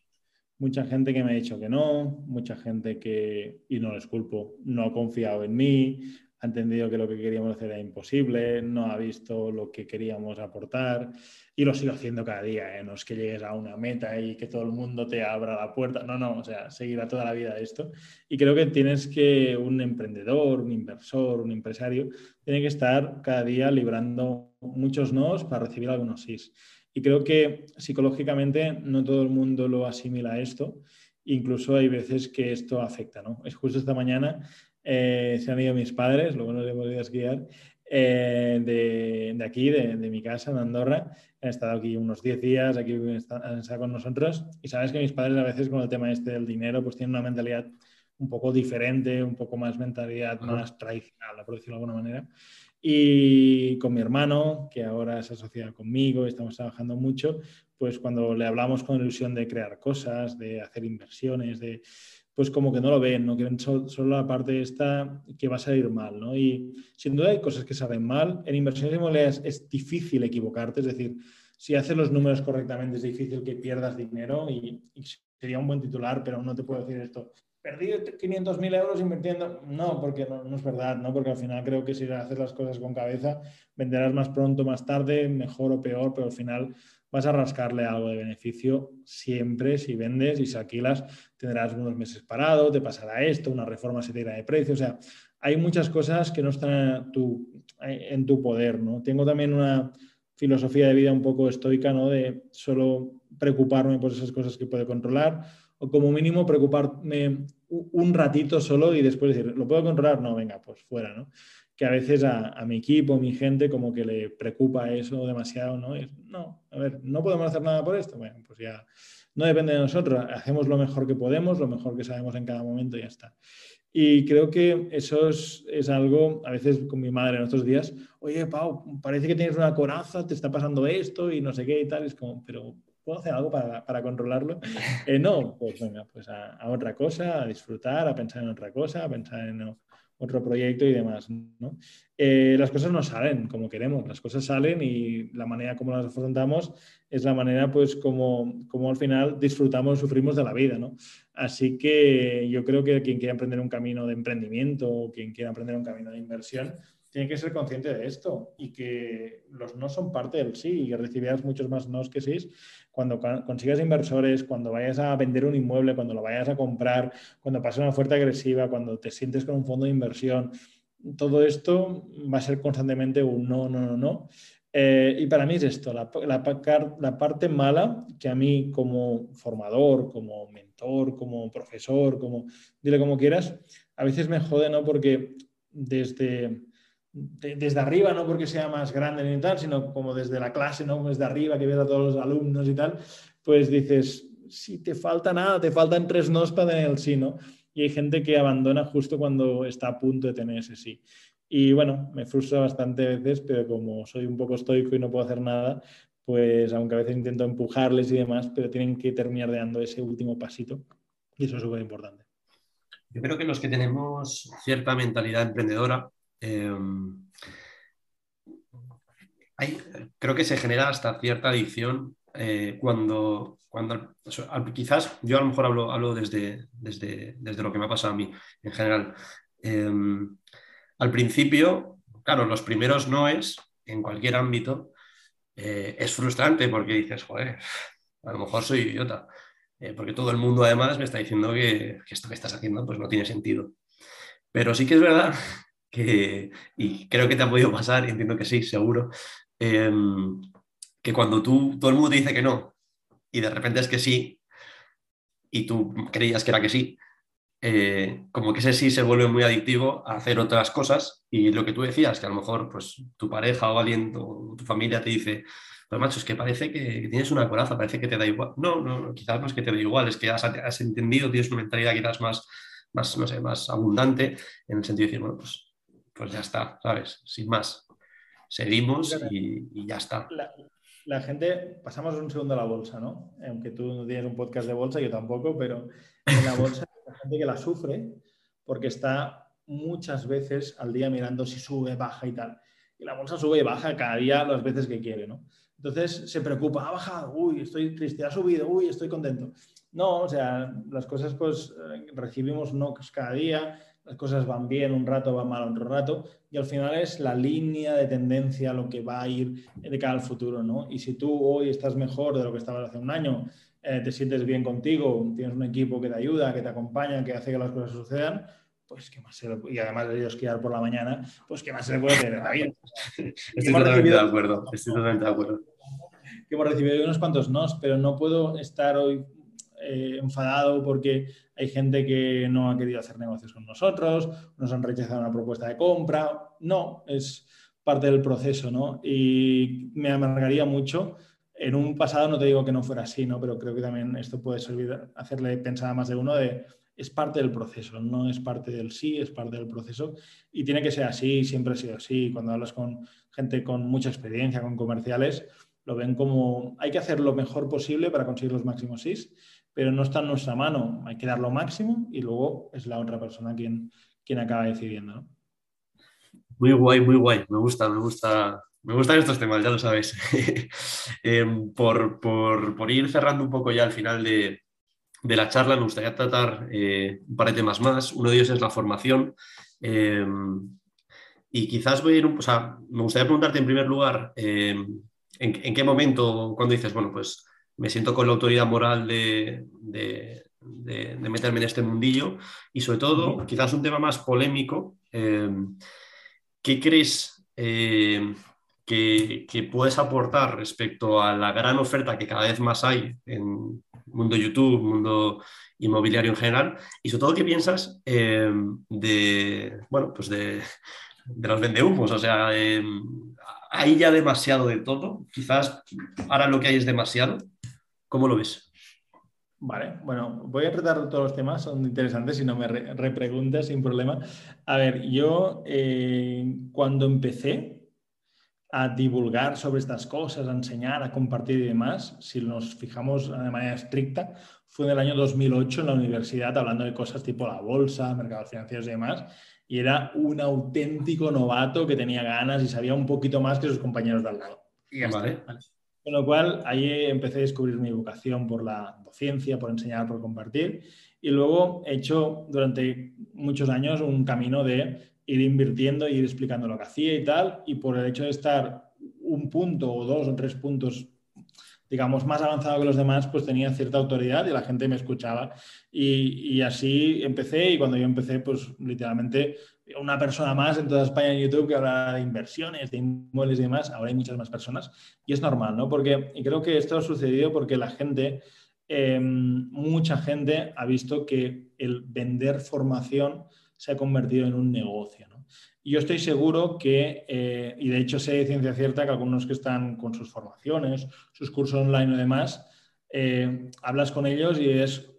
Speaker 2: Mucha gente que me ha dicho que no, mucha gente que, y no les culpo, no ha confiado en mí, ha entendido que lo que queríamos hacer era imposible, no ha visto lo que queríamos aportar y lo sigo haciendo cada día. ¿eh? No es que llegues a una meta y que todo el mundo te abra la puerta, no, no, o sea, seguirá toda la vida esto. Y creo que tienes que, un emprendedor, un inversor, un empresario, tiene que estar cada día librando muchos nos para recibir algunos sís. Y creo que psicológicamente no todo el mundo lo asimila a esto incluso hay veces que esto afecta, ¿no? Es justo esta mañana eh, se han ido mis padres, luego nos hemos ido a esquiar, eh, de, aquí, de, mi casa, en Andorra. Han estado aquí unos 10 días, aquí han estado con nosotros. Y sabes que mis padres a veces con el tema este del dinero, pues tienen una mentalidad un poco diferente, un poco más mentalidad más tradicional, por decirlo de alguna manera. Y con mi hermano, que ahora es asociado conmigo, estamos trabajando mucho, pues cuando le hablamos con ilusión de crear cosas, de hacer inversiones, de pues como que no lo ven, no quieren solo, la parte esta que va a salir mal, ¿no? Y sin duda hay cosas que salen mal. En inversiones inmobiliarias es difícil equivocarte, es decir, si haces los números correctamente es difícil que pierdas dinero y, sería un buen titular, pero no te puedo decir esto. Perdí 500.000 euros invirtiendo. No, porque no, es verdad, ¿no? Porque al final creo que si haces las cosas con cabeza, venderás más pronto, más tarde, mejor o peor, pero al final vas a rascarle algo de beneficio siempre si vendes y si alquilas, tendrás unos meses parado, te pasará esto, una reforma se te irá de precio, o sea, hay muchas cosas que no están en tu poder, ¿no? Tengo también una filosofía de vida un poco estoica, ¿no? De solo preocuparme por esas cosas que puedo controlar o como mínimo preocuparme un ratito solo y después decir, ¿lo puedo controlar? No, venga, pues fuera, ¿no? que a veces a, mi equipo, mi gente, como que le preocupa eso demasiado, ¿no? no, a ver, no podemos hacer nada por esto. Bueno, pues ya no depende de nosotros, hacemos lo mejor que podemos, lo mejor que sabemos en cada momento y ya está. Y creo que eso es, algo, a veces con mi madre en estos días, oye, Pau, parece que tienes una coraza, te está pasando esto y no sé qué y tal, es como, pero ¿puedo hacer algo para, para controlarlo? Eh, no, pues venga, pues a, a, otra cosa, a disfrutar, a pensar en otra cosa, a pensar en otro proyecto y demás. ¿no? Eh, las cosas no salen como queremos, las cosas salen y la manera como las afrontamos es la manera pues como, como al final disfrutamos, sufrimos de la vida. ¿no? Así que yo creo que quien quiera emprender un camino de emprendimiento o quien quiera emprender un camino de inversión, tiene que ser consciente de esto y que los no son parte del sí y recibirás muchos más nos que sí cuando consigas inversores, cuando vayas a vender un inmueble, cuando lo vayas a comprar, cuando pases una oferta agresiva, cuando te sientes con un fondo de inversión. Todo esto va a ser constantemente un no, no, no, no. Eh, y para mí es esto, la, la, la, parte mala que a mí como formador, como mentor, como profesor, como dile como quieras, a veces me jode, ¿no? Porque desde desde arriba, no porque sea más grande ni tal, sino como desde la clase, ¿no? Desde arriba, que ves a todos los alumnos y tal, pues dices, si te falta nada, te faltan tres nos para tener el sí. Y hay gente que abandona justo cuando está a punto de tener ese sí. Y bueno, me frustra bastante veces, pero como soy un poco estoico y no puedo hacer nada, pues aunque a veces intento empujarles y demás, pero tienen que terminar dando ese último pasito. Y eso es súper importante.
Speaker 1: Yo creo que los que tenemos cierta mentalidad emprendedora, Em, creo que se genera hasta cierta adicción eh, cuando, cuando quizás yo a lo mejor hablo, desde, desde, desde, lo que me ha pasado a mí en general. Em, al principio, claro, los primeros noes en cualquier ámbito eh, es frustrante porque dices, joder, a lo mejor soy idiota. Eh, porque todo el mundo además me está diciendo que, que, esto que estás haciendo pues no tiene sentido. Pero sí que es verdad y creo que te ha podido pasar, entiendo que sí, seguro, em, que cuando tú, todo el mundo te dice que no y de repente es que sí, y tú creías que era que sí, eh, como que ese sí se vuelve muy adictivo a hacer otras cosas y lo que tú decías, que a lo mejor pues tu pareja o alguien o tu familia te dice, pues macho, es que parece que, tienes una coraza, parece que te da igual. No, no, quizás no es que te da igual, es que has, has entendido, tienes una mentalidad quizás más, más, no sé, más abundante en el sentido de decir, bueno, pues pues ya está, ¿sabes? Sin más. Seguimos y, ya está.
Speaker 2: La, gente, pasamos un segundo a la bolsa, ¿no? Aunque tú no tienes un podcast de bolsa, yo tampoco, pero en la bolsa hay gente que la sufre porque está muchas veces al día mirando si sube, baja y tal. Y la bolsa sube y baja cada día las veces que quiere, ¿no? Entonces se preocupa, ha bajado, uy, estoy triste, ha subido, uy, estoy contento. No, o sea, las cosas pues eh, recibimos knocks cada día, las cosas van bien un rato, van mal otro rato, y al final es la línea de tendencia lo que va a ir de cara al futuro, ¿no? Y si tú hoy estás mejor de lo que estabas hace un año, eh, te sientes bien contigo, tienes un equipo que te ayuda, que te acompaña, que hace que las cosas sucedan, pues qué más se le, y además de esquiar por la mañana, pues qué más se le puede hacer la vida.
Speaker 1: Estoy totalmente de acuerdo, estoy totalmente de acuerdo.
Speaker 2: Que hemos recibido unos cuantos nos, pero no puedo estar hoy eh, enfadado porque hay gente que no ha querido hacer negocios con nosotros, nos han rechazado una propuesta de compra. No, es parte del proceso, ¿no? Y me amargaría mucho. En un pasado no te digo que no fuera así, ¿no? Pero creo que también esto puede servir, hacerle pensar a más de uno de es parte del proceso, no es parte del sí, es parte del proceso y tiene que ser así, siempre ha sido así. Cuando hablas con gente con mucha experiencia, con comerciales, lo ven como hay que hacer lo mejor posible para conseguir los máximos sí, pero no está en nuestra mano, hay que dar lo máximo y luego es la otra persona quien, quien acaba decidiendo.
Speaker 1: Muy guay, muy guay, me gusta, me gusta. Me gustan estos temas, ya lo sabéis. Em, por, por ir cerrando un poco ya al final de, de la charla me gustaría tratar eh, un par de temas más. Uno de ellos es la formación. Eh, y quizás voy a ir o sea, me gustaría preguntarte en primer lugar, eh, ¿en, qué momento, cuando dices, bueno, pues me siento con la autoridad moral de, meterme en este mundillo? Y sobre todo, quizás un tema más polémico, ¿qué crees que, que, puedes aportar respecto a la gran oferta que cada vez más hay en, mundo YouTube, mundo inmobiliario en general, y sobre todo qué piensas eh, de, bueno, pues de, los vendehumos, o sea, eh, hay ya demasiado de todo, quizás ahora lo que hay es demasiado, ¿cómo lo ves?
Speaker 2: Vale, bueno, voy a tratar todos los temas, son interesantes, si no me repreguntas sin problema. A ver, yo eh, cuando empecé, a divulgar sobre estas cosas, a enseñar, a compartir y demás, si nos fijamos de manera estricta, fue en el año 2008 en la universidad hablando de cosas tipo la bolsa, mercados financieros y demás, y era un auténtico novato que tenía ganas y sabía un poquito más que sus compañeros de al lado. Y Con lo cual, ahí empecé a descubrir mi vocación por la docencia, por enseñar, por compartir. Y luego he hecho durante muchos años un camino de ir invirtiendo, ir explicando lo que hacía y tal, y por el hecho de estar un punto o dos o tres puntos digamos, más avanzado que los demás, pues tenía cierta autoridad y la gente me escuchaba. Y, así empecé y cuando yo empecé, pues literalmente una persona más en toda España en YouTube que habla de inversiones, de inmuebles y demás, ahora hay muchas más personas y es normal, ¿no? Porque, y creo que esto ha sucedido porque la gente, em, mucha gente ha visto que el vender formación se ha convertido en un negocio. Y yo estoy seguro que, eh, y de hecho sé de ciencia cierta que algunos que están con sus formaciones, sus cursos online y demás, eh, hablas con ellos y es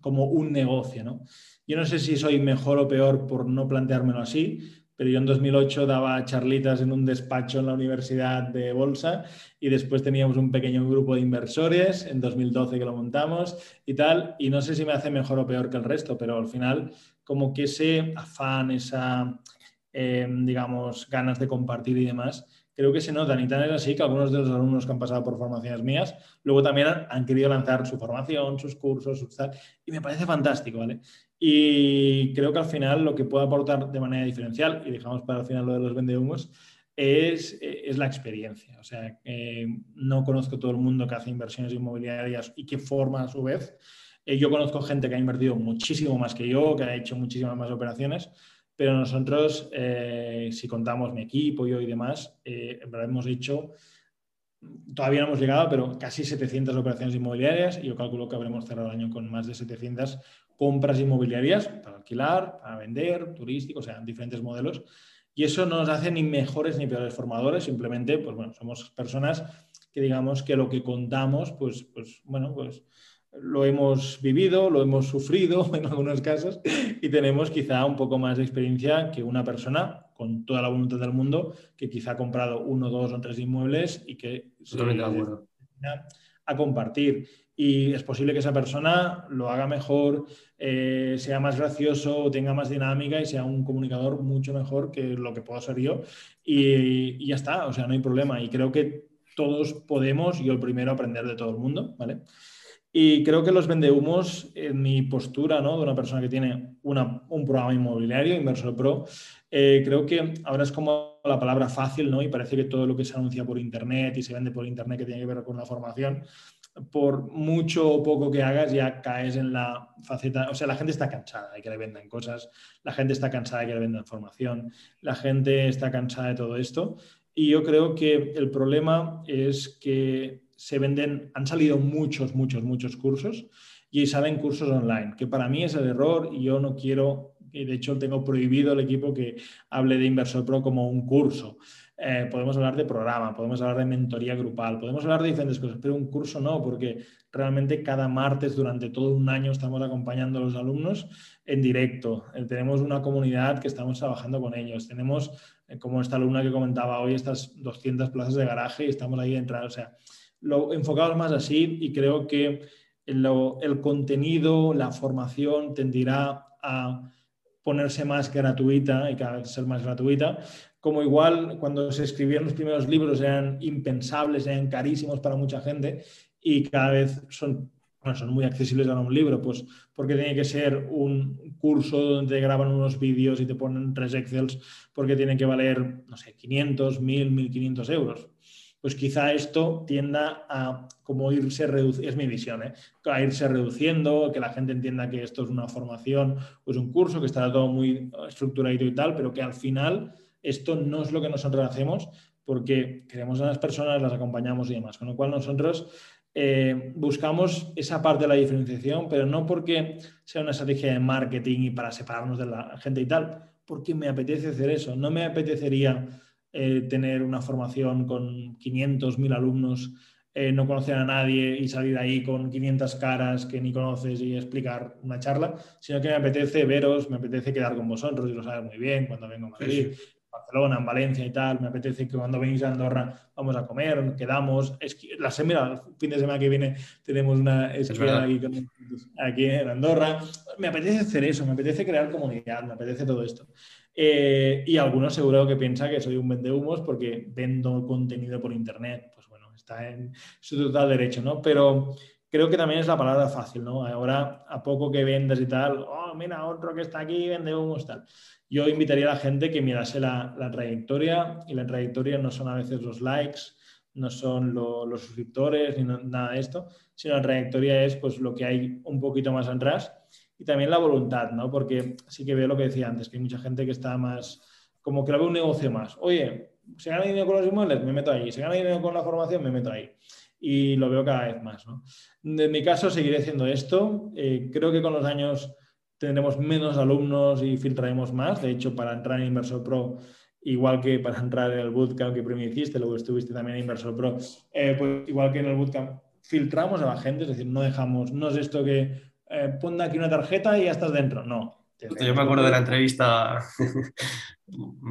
Speaker 2: como un negocio. ¿no? Yo no sé si soy mejor o peor por no planteármelo así, pero yo en 2008 daba charlitas en un despacho en la Universidad de Bolsa y después teníamos un pequeño grupo de inversores en 2012 que lo montamos y tal, y no sé si me hace mejor o peor que el resto, pero al final como que ese afán, esa, eh, digamos, ganas de compartir y demás, creo que se notan. Y tan es así que algunos de los alumnos que han pasado por formaciones mías, luego también han, querido lanzar su formación, sus cursos, sus tal, y me parece fantástico, ¿vale? Y creo que al final lo que puedo aportar de manera diferencial, y dejamos para el final lo de los vendehumos, es, es la experiencia. O sea, no conozco todo el mundo que hace inversiones inmobiliarias y que forma a su vez. Eh, yo conozco gente que ha invertido muchísimo más que yo, que ha hecho muchísimas más operaciones, pero nosotros, eh, si contamos mi equipo, yo y demás, eh, hemos hecho, todavía no hemos llegado, pero casi 700 operaciones inmobiliarias y yo calculo que habremos cerrado el año con más de 700 compras inmobiliarias para alquilar, para vender, turístico, o sea, diferentes modelos. Y eso no nos hace ni mejores ni peores formadores, simplemente, pues bueno, somos personas que digamos que lo que contamos, pues, pues bueno, pues lo hemos vivido, lo hemos sufrido en algunos casos y tenemos quizá un poco más de experiencia que una persona con toda la voluntad del mundo que quizá ha comprado uno, dos o tres inmuebles y que
Speaker 1: se
Speaker 2: a compartir. Y es posible que esa persona lo haga mejor, eh, sea más gracioso, tenga más dinámica y sea un comunicador mucho mejor que lo que puedo ser yo. Y, ya está, o sea, no hay problema. Y creo que todos podemos, yo el primero, aprender de todo el mundo, ¿vale? Y creo que los vendehumos, en mi postura ¿no? de una persona que tiene una, un programa inmobiliario, Inversor Pro, eh, creo que ahora es como la palabra fácil, ¿no? Y parece que todo lo que se anuncia por Internet y se vende por Internet que tiene que ver con la formación, por mucho o poco que hagas ya caes en la faceta, o sea, la gente está cansada de que le vendan cosas, la gente está cansada de que le vendan formación, la gente está cansada de todo esto. Y yo creo que el problema es que se venden, han salido muchos, muchos, muchos cursos y salen cursos online, que para mí es el error y yo no quiero, y de hecho tengo prohibido el equipo que hable de Inversor Pro como un curso. Eh, podemos hablar de programa, podemos hablar de mentoría grupal, podemos hablar de diferentes cosas, pero un curso no, porque realmente cada martes durante todo un año estamos acompañando a los alumnos en directo. Eh, tenemos una comunidad que estamos trabajando con ellos. Tenemos, eh, como esta alumna que comentaba hoy, estas 200 plazas de garaje y estamos ahí entrando. O sea, lo enfocamos más así y creo que el contenido, la formación tendirá a ponerse más gratuita y cada vez ser más gratuita, como igual cuando se escribieron los primeros libros eran impensables, eran carísimos para mucha gente y cada vez son, son muy accesibles a un libro, pues porque tiene que ser un curso donde graban unos vídeos y te ponen tres Excels porque tiene que valer, no sé, 500, 1000, 1500 euros pues quizá esto tienda a como irse reduciendo, es mi visión, ¿eh? a irse reduciendo, que la gente entienda que esto es una formación, pues un curso, que estará todo muy estructurado y tal, pero que al final esto no es lo que nosotros hacemos porque queremos a las personas, las acompañamos y demás. Con lo cual nosotros eh, buscamos esa parte de la diferenciación, pero no porque sea una estrategia de marketing y para separarnos de la gente y tal, porque me apetece hacer eso. No me apetecería eh, tener una formación con 500, 1000 alumnos, eh, no conocer a nadie y salir ahí con 500 caras que ni conoces y explicar una charla, sino que me apetece veros, me apetece quedar con vosotros y lo sabes muy bien cuando vengo a Madrid. Barcelona, en Valencia y tal, me apetece que cuando vengáis a Andorra vamos a comer, quedamos. La semana, el fin de semana que viene tenemos una escuela aquí, aquí, en Andorra. Me apetece hacer eso, me apetece crear comunidad, me apetece todo esto. Eh, y algunos seguro que piensa que soy un vendehumos porque vendo contenido por internet. Pues bueno, está en su total derecho, ¿no? Pero creo que también es la palabra fácil, ¿no? Ahora, a poco que vendas y tal, oh, mira, otro que está aquí, vende humos, tal. Yo invitaría a la gente que mirase la, trayectoria y la trayectoria no son a veces los likes, no son los suscriptores ni nada de esto, sino la trayectoria es pues lo que hay un poquito más atrás y también la voluntad, ¿no? Porque sí que veo lo que decía antes, que hay mucha gente que está más, como que la ve un negocio más. Oye, se gana dinero con los inmuebles, me meto ahí. Se gana dinero con la formación, me meto ahí. Y lo veo cada vez más, ¿no? En mi caso, seguiré haciendo esto. Eh, creo que con los años tendremos menos alumnos y filtraremos más. De hecho, para entrar en Inversor Pro, igual que para entrar en el bootcamp que primero hiciste, luego estuviste también en Inversor Pro, eh, pues igual que en el bootcamp, filtramos a la gente, es decir, no dejamos, no es esto que eh, pon aquí una tarjeta y ya estás dentro. No.
Speaker 1: Yo me acuerdo de la entrevista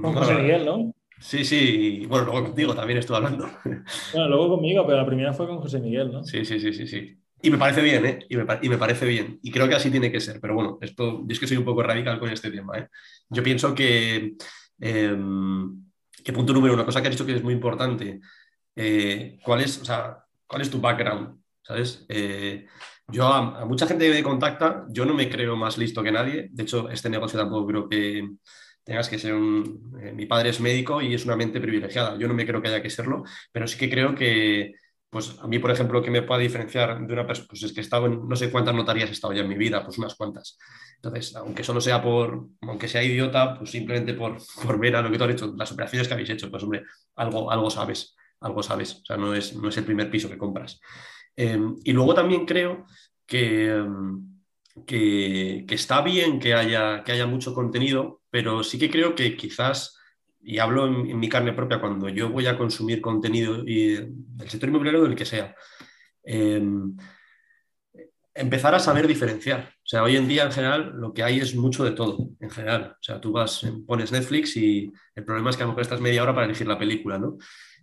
Speaker 2: con José Miguel, ¿no?
Speaker 1: Sí, sí, bueno, luego contigo también estuve hablando.
Speaker 2: Bueno, luego conmigo, pero la primera fue con José Miguel, ¿no?
Speaker 1: Sí, sí, sí, sí, sí. Y me parece bien, ¿eh? Y me, y me, parece bien. Y creo que así tiene que ser. Pero bueno, esto, yo es que soy un poco radical con este tema, ¿eh? Yo pienso que, que punto número uno, cosa que has dicho que es muy importante, eh, ¿cuál, es, o sea, ¿cuál es tu background? ¿Sabes? Eh, yo a, mucha gente que me contacta, yo no me creo más listo que nadie. De hecho, este negocio tampoco creo que tengas que ser un... Eh, mi padre es médico y es una mente privilegiada. Yo no me creo que haya que serlo, pero sí que creo que, pues a mí, por ejemplo, que me pueda diferenciar de una persona, pues es que he estado en no sé cuántas notarías he estado ya en mi vida, pues unas cuantas. Entonces, aunque solo sea por, aunque sea idiota, pues simplemente por, por ver a lo que tú has hecho, las operaciones que habéis hecho, pues hombre, algo, algo sabes, algo sabes. O sea, no es, no es el primer piso que compras. Em, y luego también creo em, que, que, está bien que haya, que haya mucho contenido, pero sí que creo que quizás, y hablo en, mi carne propia, cuando yo voy a consumir contenido del sector inmobiliario del que sea, em, empezar a saber diferenciar. O sea, hoy en día en general lo que hay es mucho de todo, en general. O sea, tú vas, pones Netflix y el problema es que a lo mejor estás media hora para elegir la película, ¿no?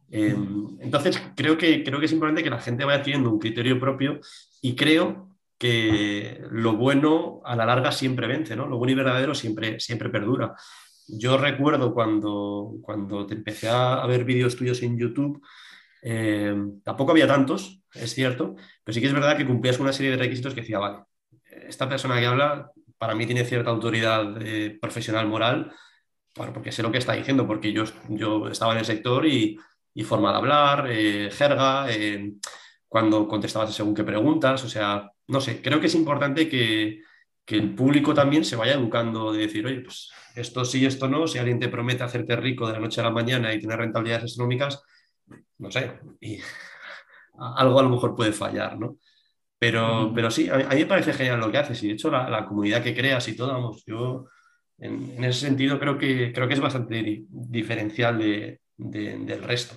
Speaker 1: Em, entonces, creo que, creo que es importante que la gente vaya teniendo un criterio propio y creo que lo bueno a la larga siempre vence, ¿no? Lo bueno y verdadero siempre, siempre perdura. Yo recuerdo cuando, cuando te empecé a ver vídeos tuyos en YouTube, em, tampoco había tantos, es cierto, pero sí que es verdad que cumplías una serie de requisitos que decía, vale, esta persona que habla para mí tiene cierta autoridad eh, profesional, moral, porque sé lo que está diciendo, porque yo, yo estaba en el sector y, y forma de hablar, eh, jerga, eh, cuando contestabas según qué preguntas, o sea, no sé, creo que es importante que, el público también se vaya educando de decir, oye, pues esto sí, esto no, si alguien te promete hacerte rico de la noche a la mañana y tener rentabilidades astronómicas, no sé, y algo a lo mejor puede fallar, ¿no? Pero, pero sí, a mí, me parece genial lo que haces y de hecho la, comunidad que creas y todo, vamos, yo en, ese sentido creo que, creo que es bastante diferencial del resto.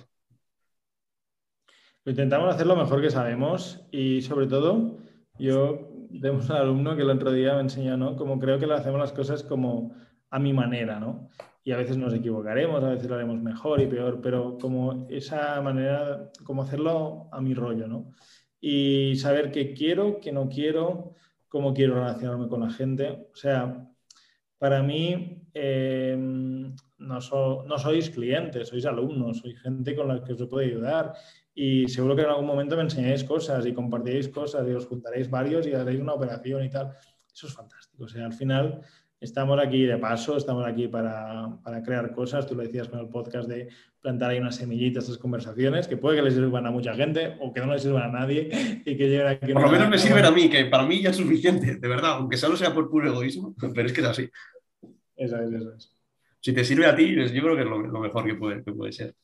Speaker 2: Intentamos hacer lo mejor que sabemos y sobre todo yo tenemos un alumno que el otro día me enseñó, ¿no? Como creo que lo hacemos las cosas como a mi manera, ¿no? Y a veces nos equivocaremos, a veces lo haremos mejor y peor, pero como esa manera, como hacerlo a mi rollo, ¿no? Y saber qué quiero, qué no quiero, cómo quiero relacionarme con la gente. O sea, para mí eh, no, no sois clientes, sois alumnos, sois gente con la que os puede ayudar y seguro que en algún momento me enseñáis cosas y compartiréis cosas y os juntaréis varios y haréis una operación y tal. Eso es fantástico. O sea, al final estamos aquí de paso, estamos aquí para, para crear cosas. Tú lo decías con el podcast de plantar ahí unas semillitas, estas conversaciones, que puede que les sirvan a mucha gente o que no les sirvan a nadie y que lleguen aquí.
Speaker 1: Por lo menos me sirven a mí, que para mí ya es suficiente, de verdad, aunque solo sea por puro egoísmo, pero es que es así.
Speaker 2: Eso es, eso es.
Speaker 1: Si te sirve a ti, yo creo que es lo, lo mejor que puede, que puede ser.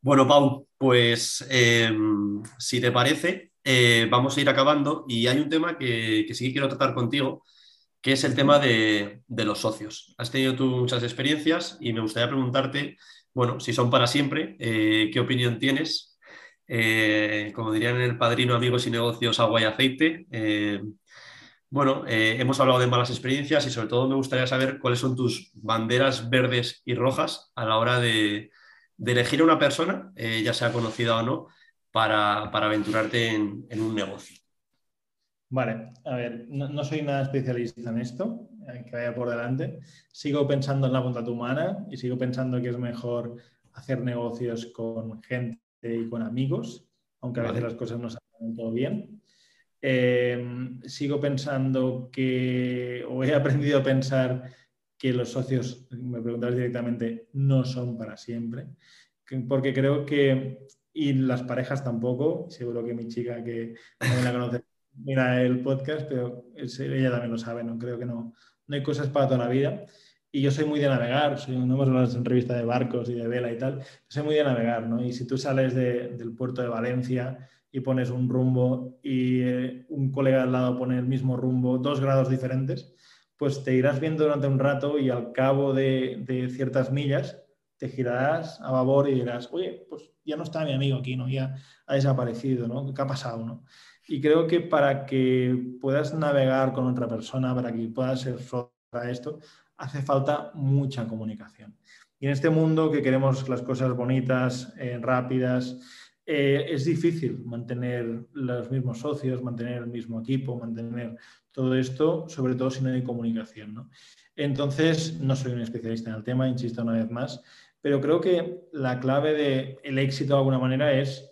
Speaker 1: Bueno, Pau, pues em, si te parece, eh, vamos a ir acabando y hay un tema que, sí que quiero tratar contigo, que es el tema de, los socios. Has tenido tú muchas experiencias y me gustaría preguntarte, bueno, si son para siempre, eh, ¿qué opinión tienes? Eh, como dirían el padrino Amigos y Negocios, agua y aceite. bueno, hemos hablado de malas experiencias y sobre todo me gustaría saber cuáles son tus banderas verdes y rojas a la hora de de elegir a una persona, eh, ya sea conocida o no, para, aventurarte en, un negocio.
Speaker 2: Vale, a ver, no, soy nada especialista en esto, eh, que vaya por delante. Sigo pensando en la bondad humana y sigo pensando que es mejor hacer negocios con gente y con amigos, aunque a veces las cosas no salen todo bien. Eh, sigo pensando que, o he aprendido a pensar que los socios, me preguntas directamente, no son para siempre, porque creo que, y las parejas tampoco, seguro que mi chica que también la conoce, mira el podcast, pero ella también lo sabe, no creo que no, no hay cosas para toda la vida. Y yo soy muy de navegar, soy, no hemos hablado en revista de barcos y de vela y tal, soy muy de navegar, ¿no? Y si tú sales del puerto de Valencia y pones un rumbo y eh, un colega al lado pone el mismo rumbo, dos grados diferentes, pues te irás viendo durante un rato y al cabo de, ciertas millas te girarás a babor y dirás, oye, pues ya no está mi amigo aquí, ¿no? Ya ha desaparecido, ¿no? ¿Qué ha pasado, no? Y creo que para que puedas navegar con otra persona, para que puedas ser para esto, hace falta mucha comunicación. Y en este mundo que queremos las cosas bonitas, eh, rápidas, eh, es difícil mantener los mismos socios, mantener el mismo equipo, mantener todo esto, sobre todo si no hay comunicación. ¿no? Entonces, no soy un especialista en el tema, insisto una vez más, pero creo que la clave del éxito de alguna manera es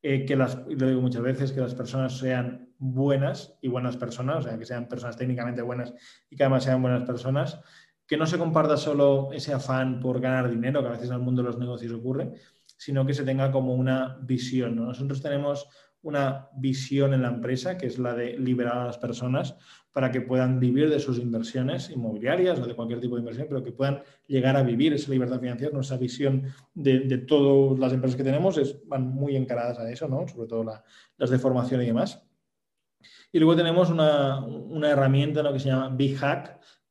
Speaker 2: eh, que las, lo digo muchas veces, que las personas sean buenas y buenas personas, o sea, que sean personas técnicamente buenas y que además sean buenas personas, que no se comparta solo ese afán por ganar dinero, que a veces en el mundo de los negocios ocurre, sino que se tenga como una visión. Nosotros tenemos una visión en la empresa, que es la de liberar a las personas para que puedan vivir de sus inversiones inmobiliarias o de cualquier tipo de inversión, pero que puedan llegar a vivir esa libertad financiera. Nuestra visión de, todas las empresas que tenemos es, van muy encaradas a eso, ¿no? sobre todo las de formación y demás. Y luego tenemos una, herramienta que se llama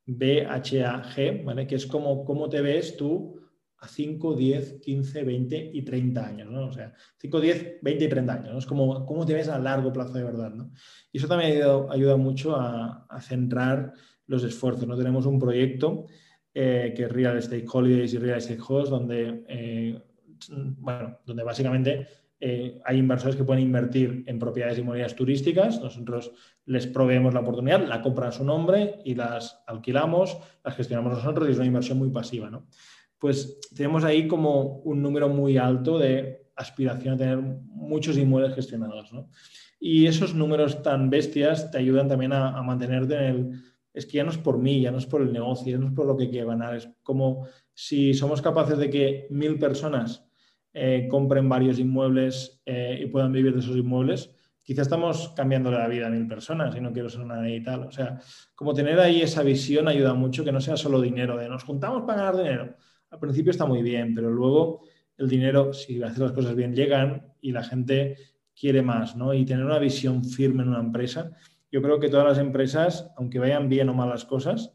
Speaker 2: B-H-A-G, ¿vale? que es como cómo te ves tú a 5, 10, 15, 20 y 30 años, ¿no? O sea, 5, 10, 20 y 30 años, ¿no? Es como cómo te ves a largo plazo de verdad, ¿no? Y eso también ayuda, mucho a, centrar los esfuerzos, ¿no? Tenemos un proyecto eh, que es Real Estate Holidays y Real Estate Host, donde, eh, bueno, donde básicamente eh, hay inversores que pueden invertir en propiedades inmobiliarias turísticas, nosotros les proveemos la oportunidad, la compran a su nombre y las alquilamos, las gestionamos nosotros y es una inversión muy pasiva, ¿no? Pues tenemos ahí como un número muy alto de aspiración a tener muchos inmuebles gestionados. ¿no? Y esos números tan bestias te ayudan también a, mantenerte en el... Es que ya no es por mí, ya no es por el negocio, ya no es por lo que quiero ganar, es como si somos capaces de que mil personas eh, compren varios inmuebles eh, y puedan vivir de esos inmuebles, quizá estamos cambiando la vida a mil personas y no quiero ser una y tal. O sea, como tener ahí esa visión ayuda mucho, que no sea solo dinero, de nos juntamos para ganar dinero al principio está muy bien, pero luego el dinero, si haces las cosas bien, llegan y la gente quiere más, ¿no? Y tener una visión firme en una empresa. Yo creo que todas las empresas, aunque vayan bien o mal las cosas,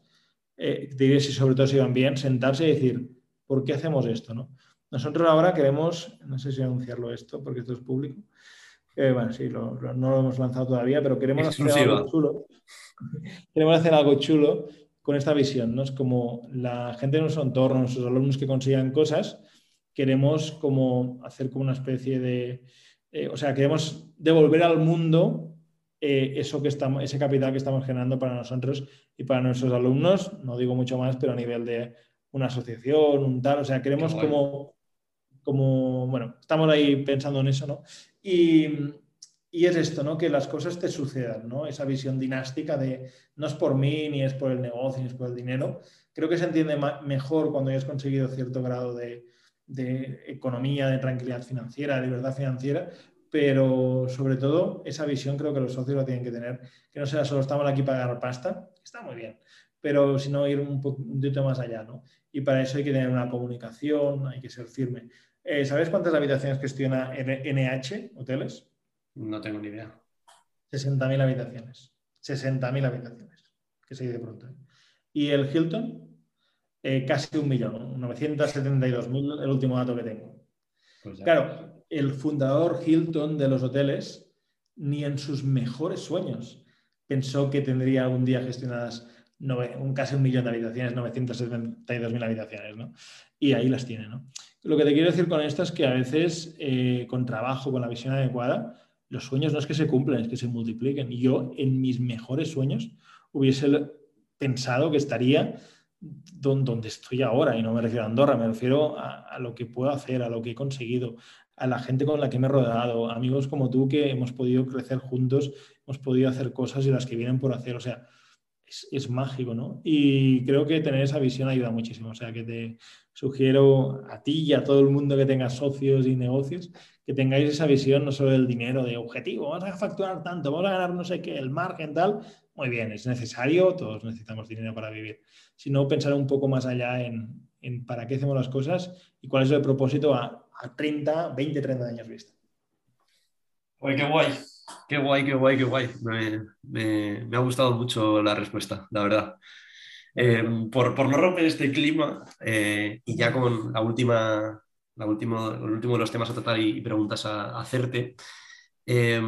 Speaker 2: eh, diré si sobre todo si van bien, sentarse y decir, ¿por qué hacemos esto? ¿no? Nosotros ahora queremos, no sé si anunciarlo esto porque esto es público, eh, bueno, sí, no lo hemos lanzado todavía, pero queremos hacer algo chulo. queremos hacer algo chulo con esta visión, ¿no? Es como la gente de nuestro entorno, nuestros alumnos que consigan cosas, queremos como hacer como una especie de, eh, o sea, queremos devolver al mundo eh, eso que estamos, ese capital que estamos generando para nosotros y para nuestros alumnos, no digo mucho más, pero a nivel de una asociación, un tal, o sea, queremos como, como, bueno, estamos ahí pensando en eso, ¿no? Y, y es esto, ¿no? Que las cosas te sucedan, ¿no? Esa visión dinástica de no es por mí, ni es por el negocio, ni es por el dinero. Creo que se entiende mejor cuando ya has conseguido cierto grado de, de economía, de tranquilidad financiera, de libertad financiera, pero sobre todo esa visión creo que los socios lo tienen que tener, que no sea solo estamos aquí para ganar pasta, está muy bien, pero sino ir un, poquito más allá, ¿no? Y para eso hay que tener una comunicación, hay que ser firme. Eh, ¿Sabes cuántas habitaciones gestiona NH Hoteles?
Speaker 1: No tengo ni idea.
Speaker 2: 60.000 habitaciones. 60.000 habitaciones, que se dice pronto. ¿eh? ¿Y el Hilton? Eh, casi un millón, 972.000, el último dato que tengo. Pues claro, el fundador Hilton de los hoteles, ni en sus mejores sueños pensó que tendría algún día gestionadas un, casi un millón de habitaciones, 972.000 habitaciones, ¿no? Y ahí las tiene, ¿no? Lo que te quiero decir con esto es que a veces, eh, con trabajo, con la visión adecuada, los sueños no es que se cumplen, es que se multipliquen. Y yo, en mis mejores sueños, hubiese pensado que estaría donde estoy ahora, y no me refiero a Andorra, me refiero a, lo que puedo hacer, a lo que he conseguido, a la gente con la que me he rodeado, amigos como tú que hemos podido crecer juntos, hemos podido hacer cosas y las que vienen por hacer, o sea, es, es mágico, ¿no? Y creo que tener esa visión ayuda muchísimo, o sea, que te sugiero a ti y a todo el mundo que tenga socios y negocios, que tengáis esa visión no solo del dinero, de objetivo, vamos a facturar tanto, vamos a ganar no sé qué, el margen tal, muy bien, es necesario, todos necesitamos dinero para vivir, sino pensar un poco más allá en, para qué hacemos las cosas y cuál es el propósito a, 30, 20, 30 años vista.
Speaker 1: Oye, qué guay, qué guay, qué guay, qué guay. Me, ha gustado mucho la respuesta, la verdad. Eh, por, no romper este clima eh, y ya con la última, la el último de los temas a tratar y, preguntas a, hacerte. Eh,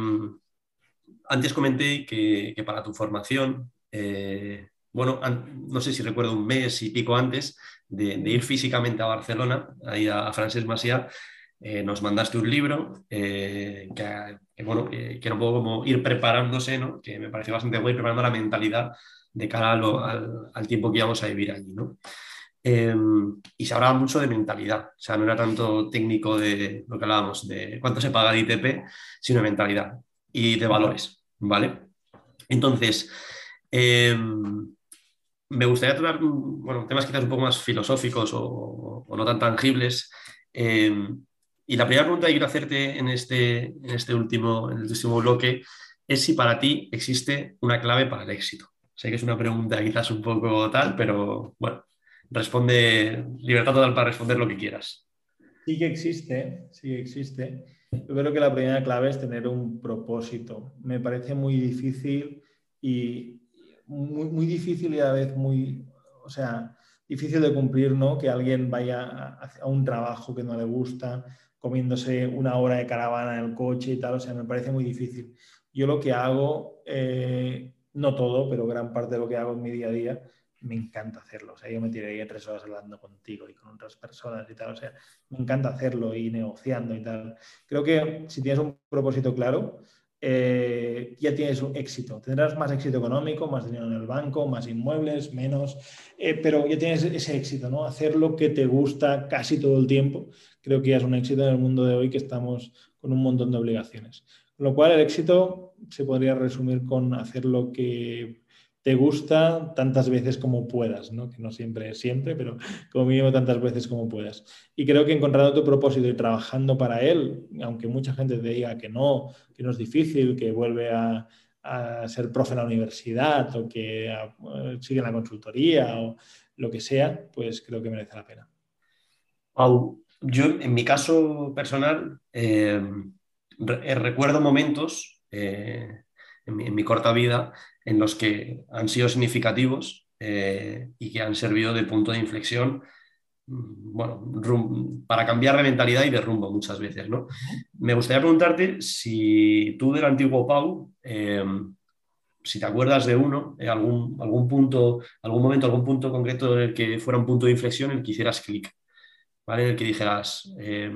Speaker 1: antes comenté que, para tu formación, eh, bueno, no sé si recuerdo un mes y pico antes de, ir físicamente a Barcelona, ahí a, a Francesc eh, nos mandaste un libro eh, que, bueno, que, era un ir preparándose, ¿no? que me pareció bastante guay, preparando la mentalidad de cara al, tiempo que íbamos a vivir allí. ¿no? Em, y se hablaba mucho de mentalidad, o sea, no era tanto técnico de lo que hablábamos, de cuánto se paga de ITP, sino de mentalidad y de valores, ¿vale? Entonces, em, me gustaría tratar bueno, temas quizás un poco más filosóficos o, no tan tangibles. Em, y la primera pregunta que quiero hacerte en este, en este, último, en el último bloque es si para ti existe una clave para el éxito. Sé que es una pregunta quizás un poco tal, pero bueno, responde, libertad total para responder lo que quieras.
Speaker 2: Sí que existe, sí que existe. Yo creo que la primera clave es tener un propósito. Me parece muy difícil y muy, muy difícil y a la vez muy, o sea, difícil de cumplir, ¿no? Que alguien vaya a, un trabajo que no le gusta, comiéndose una hora de caravana en el coche y tal, o sea, me parece muy difícil. Yo lo que hago, eh, no todo, pero gran parte de lo que hago en mi día a día, me encanta hacerlo. O sea, yo me tiraría tres horas hablando contigo y con otras personas y tal. O sea, me encanta hacerlo y negociando y tal. Creo que si tienes un propósito claro, eh, ya tienes un éxito. Tendrás más éxito económico, más dinero en el banco, más inmuebles, menos, eh, pero ya tienes ese éxito, ¿no? Hacer lo que te gusta casi todo el tiempo. Creo que ya es un éxito en el mundo de hoy que estamos con un montón de obligaciones. Lo cual, el éxito se podría resumir con hacer lo que te gusta tantas veces como puedas, ¿no? que no siempre es siempre, pero como mínimo tantas veces como puedas. Y creo que encontrando tu propósito y trabajando para él, aunque mucha gente te diga que no, que no es difícil, que vuelve a, ser profe en la universidad o que sigue en la consultoría o lo que sea, pues creo que merece la pena.
Speaker 1: yo en mi caso personal, eh, recuerdo momentos en mi, corta vida en los que han sido significativos y que han servido de punto de inflexión mm, bueno, para cambiar de mentalidad y de rumbo muchas veces, ¿no? Me gustaría preguntarte si tú del antiguo Pau, si te acuerdas de uno, algún, algún punto, algún momento, algún punto concreto en el que fuera un punto de inflexión en el que hicieras clic, ¿vale? En el que dijeras, eh,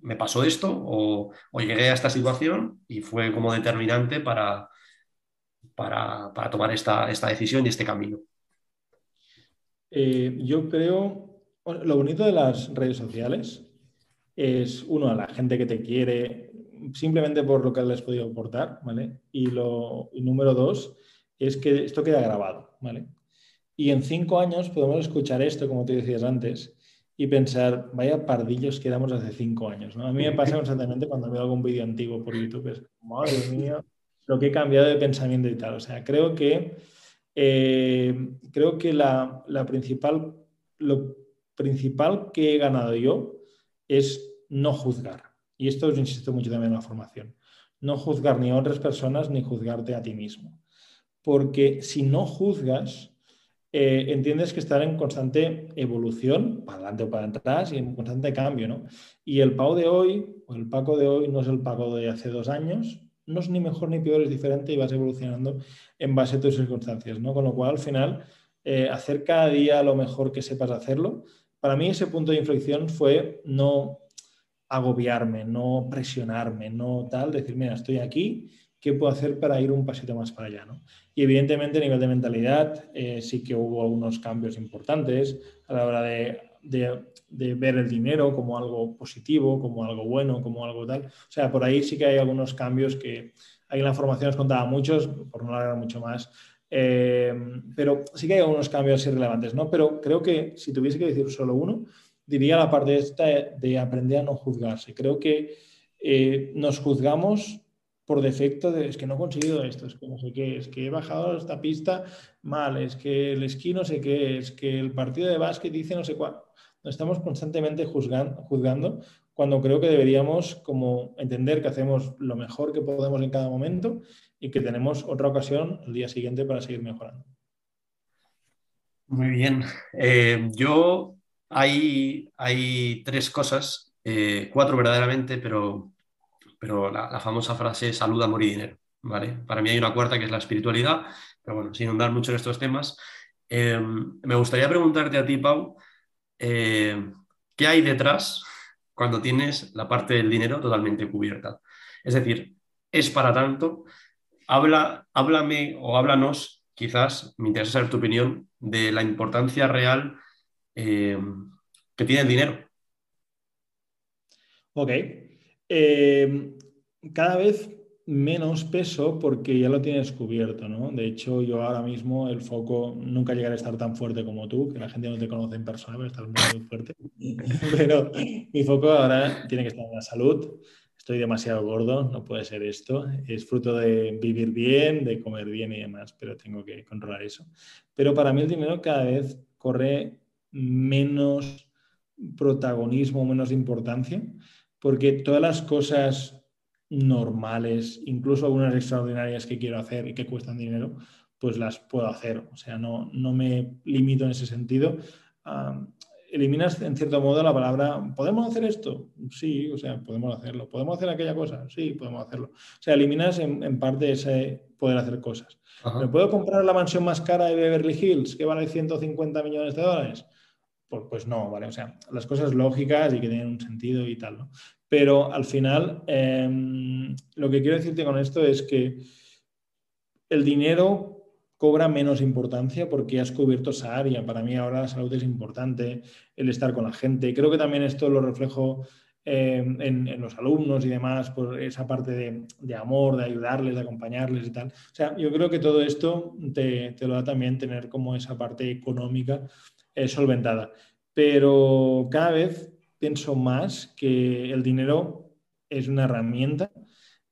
Speaker 1: me pasó esto o, llegué a esta situación y fue como determinante para, para, tomar esta, decisión y este camino.
Speaker 2: Eh, yo creo, lo bonito de las redes sociales es, uno, a la gente que te quiere, simplemente por lo que les he podido aportar, ¿vale? Y, lo, número dos es que esto queda grabado, ¿vale? Y en cinco años podemos escuchar esto, como te decías antes, y pensar, vaya pardillos que éramos hace cinco años, ¿no? A mí me pasa constantemente cuando veo algún vídeo antiguo por YouTube, es, madre mía, lo que he cambiado de pensamiento y tal. O sea, creo que, eh, creo que la, la principal, lo principal que he ganado yo es no juzgar. Y esto os insisto mucho también en la formación. No juzgar ni a otras personas ni juzgarte a ti mismo. Porque si no juzgas, eh, entiendes que estar en constante evolución, para adelante o para atrás, y en constante cambio. ¿no? Y el Pau de hoy, o el Paco de hoy, no es el Paco de hace dos años, no es ni mejor ni peor, es diferente y vas evolucionando en base a tus circunstancias. ¿no? Con lo cual, al final, eh, hacer cada día lo mejor que sepas hacerlo. Para mí ese punto de inflexión fue no agobiarme, no presionarme, no tal, decir, mira, estoy aquí, ¿qué puedo hacer para ir un pasito más para allá? ¿no? Y evidentemente a nivel de mentalidad eh, sí que hubo algunos cambios importantes a la hora de, de, ver el dinero como algo positivo, como algo bueno, como algo tal. O sea, por ahí sí que hay algunos cambios que ahí en la formación os contaba muchos, por no hablar mucho más, eh, pero sí que hay algunos cambios irrelevantes, ¿no? Pero creo que si tuviese que decir solo uno, diría la parte esta de aprender a no juzgarse. Creo que eh, nos juzgamos por defecto de es que no he conseguido esto, es que no sé qué, es que he bajado esta pista mal, es que el esquí no sé qué, es que el partido de básquet dice no sé cuál. Nos estamos constantemente juzgando, juzgando cuando creo que deberíamos como entender que hacemos lo mejor que podemos en cada momento y que tenemos otra ocasión el día siguiente para seguir mejorando.
Speaker 1: Muy bien. Eh, yo hay, hay tres cosas, eh, cuatro verdaderamente, pero, pero la, famosa frase salud, amor y dinero. ¿vale? Para mí hay una cuarta que es la espiritualidad, pero bueno, sin andar mucho en estos temas. Eh, me gustaría preguntarte a ti, Pau, eh, ¿qué hay detrás cuando tienes la parte del dinero totalmente cubierta? Es decir, ¿es para tanto? Habla, háblame o háblanos, quizás, me interesa saber tu opinión, de la importancia real eh, que tienen dinero.
Speaker 2: Ok. Eh, cada vez menos peso porque ya lo tienes cubierto, ¿no? De hecho, yo ahora mismo el foco nunca llegará a estar tan fuerte como tú, que la gente no te conoce en persona, pero estás muy, fuerte. pero mi foco ahora tiene que estar en la salud. Estoy demasiado gordo, no puede ser esto. Es fruto de vivir bien, de comer bien y demás, pero tengo que controlar eso. Pero para mí el dinero cada vez corre menos protagonismo, menos importancia, porque todas las cosas normales, incluso algunas extraordinarias que quiero hacer y que cuestan dinero, pues las puedo hacer. O sea, no, no me limito en ese sentido. eliminas en cierto modo la palabra, ¿podemos hacer esto? Sí, o sea, podemos hacerlo. ¿Podemos hacer aquella cosa? Sí, podemos hacerlo. O sea, eliminas en, parte ese poder hacer cosas. ¿Me puedo comprar la mansión más cara de Beverly Hills que vale 150 millones de dólares? Pues, pues, no, ¿vale? O sea, las cosas lógicas y que tienen un sentido y tal, ¿no? Pero al final, em, lo que quiero decirte con esto es que el dinero cobra menos importancia porque has cubierto esa área. Para mí ahora la salud es importante, el estar con la gente. Creo que también esto lo reflejo em, en, los alumnos y demás, por esa parte de, amor, de ayudarles, de acompañarles y tal. O sea, yo creo que todo esto te, te lo da también tener como esa parte económica solventada. Pero cada vez pienso más que el dinero es una herramienta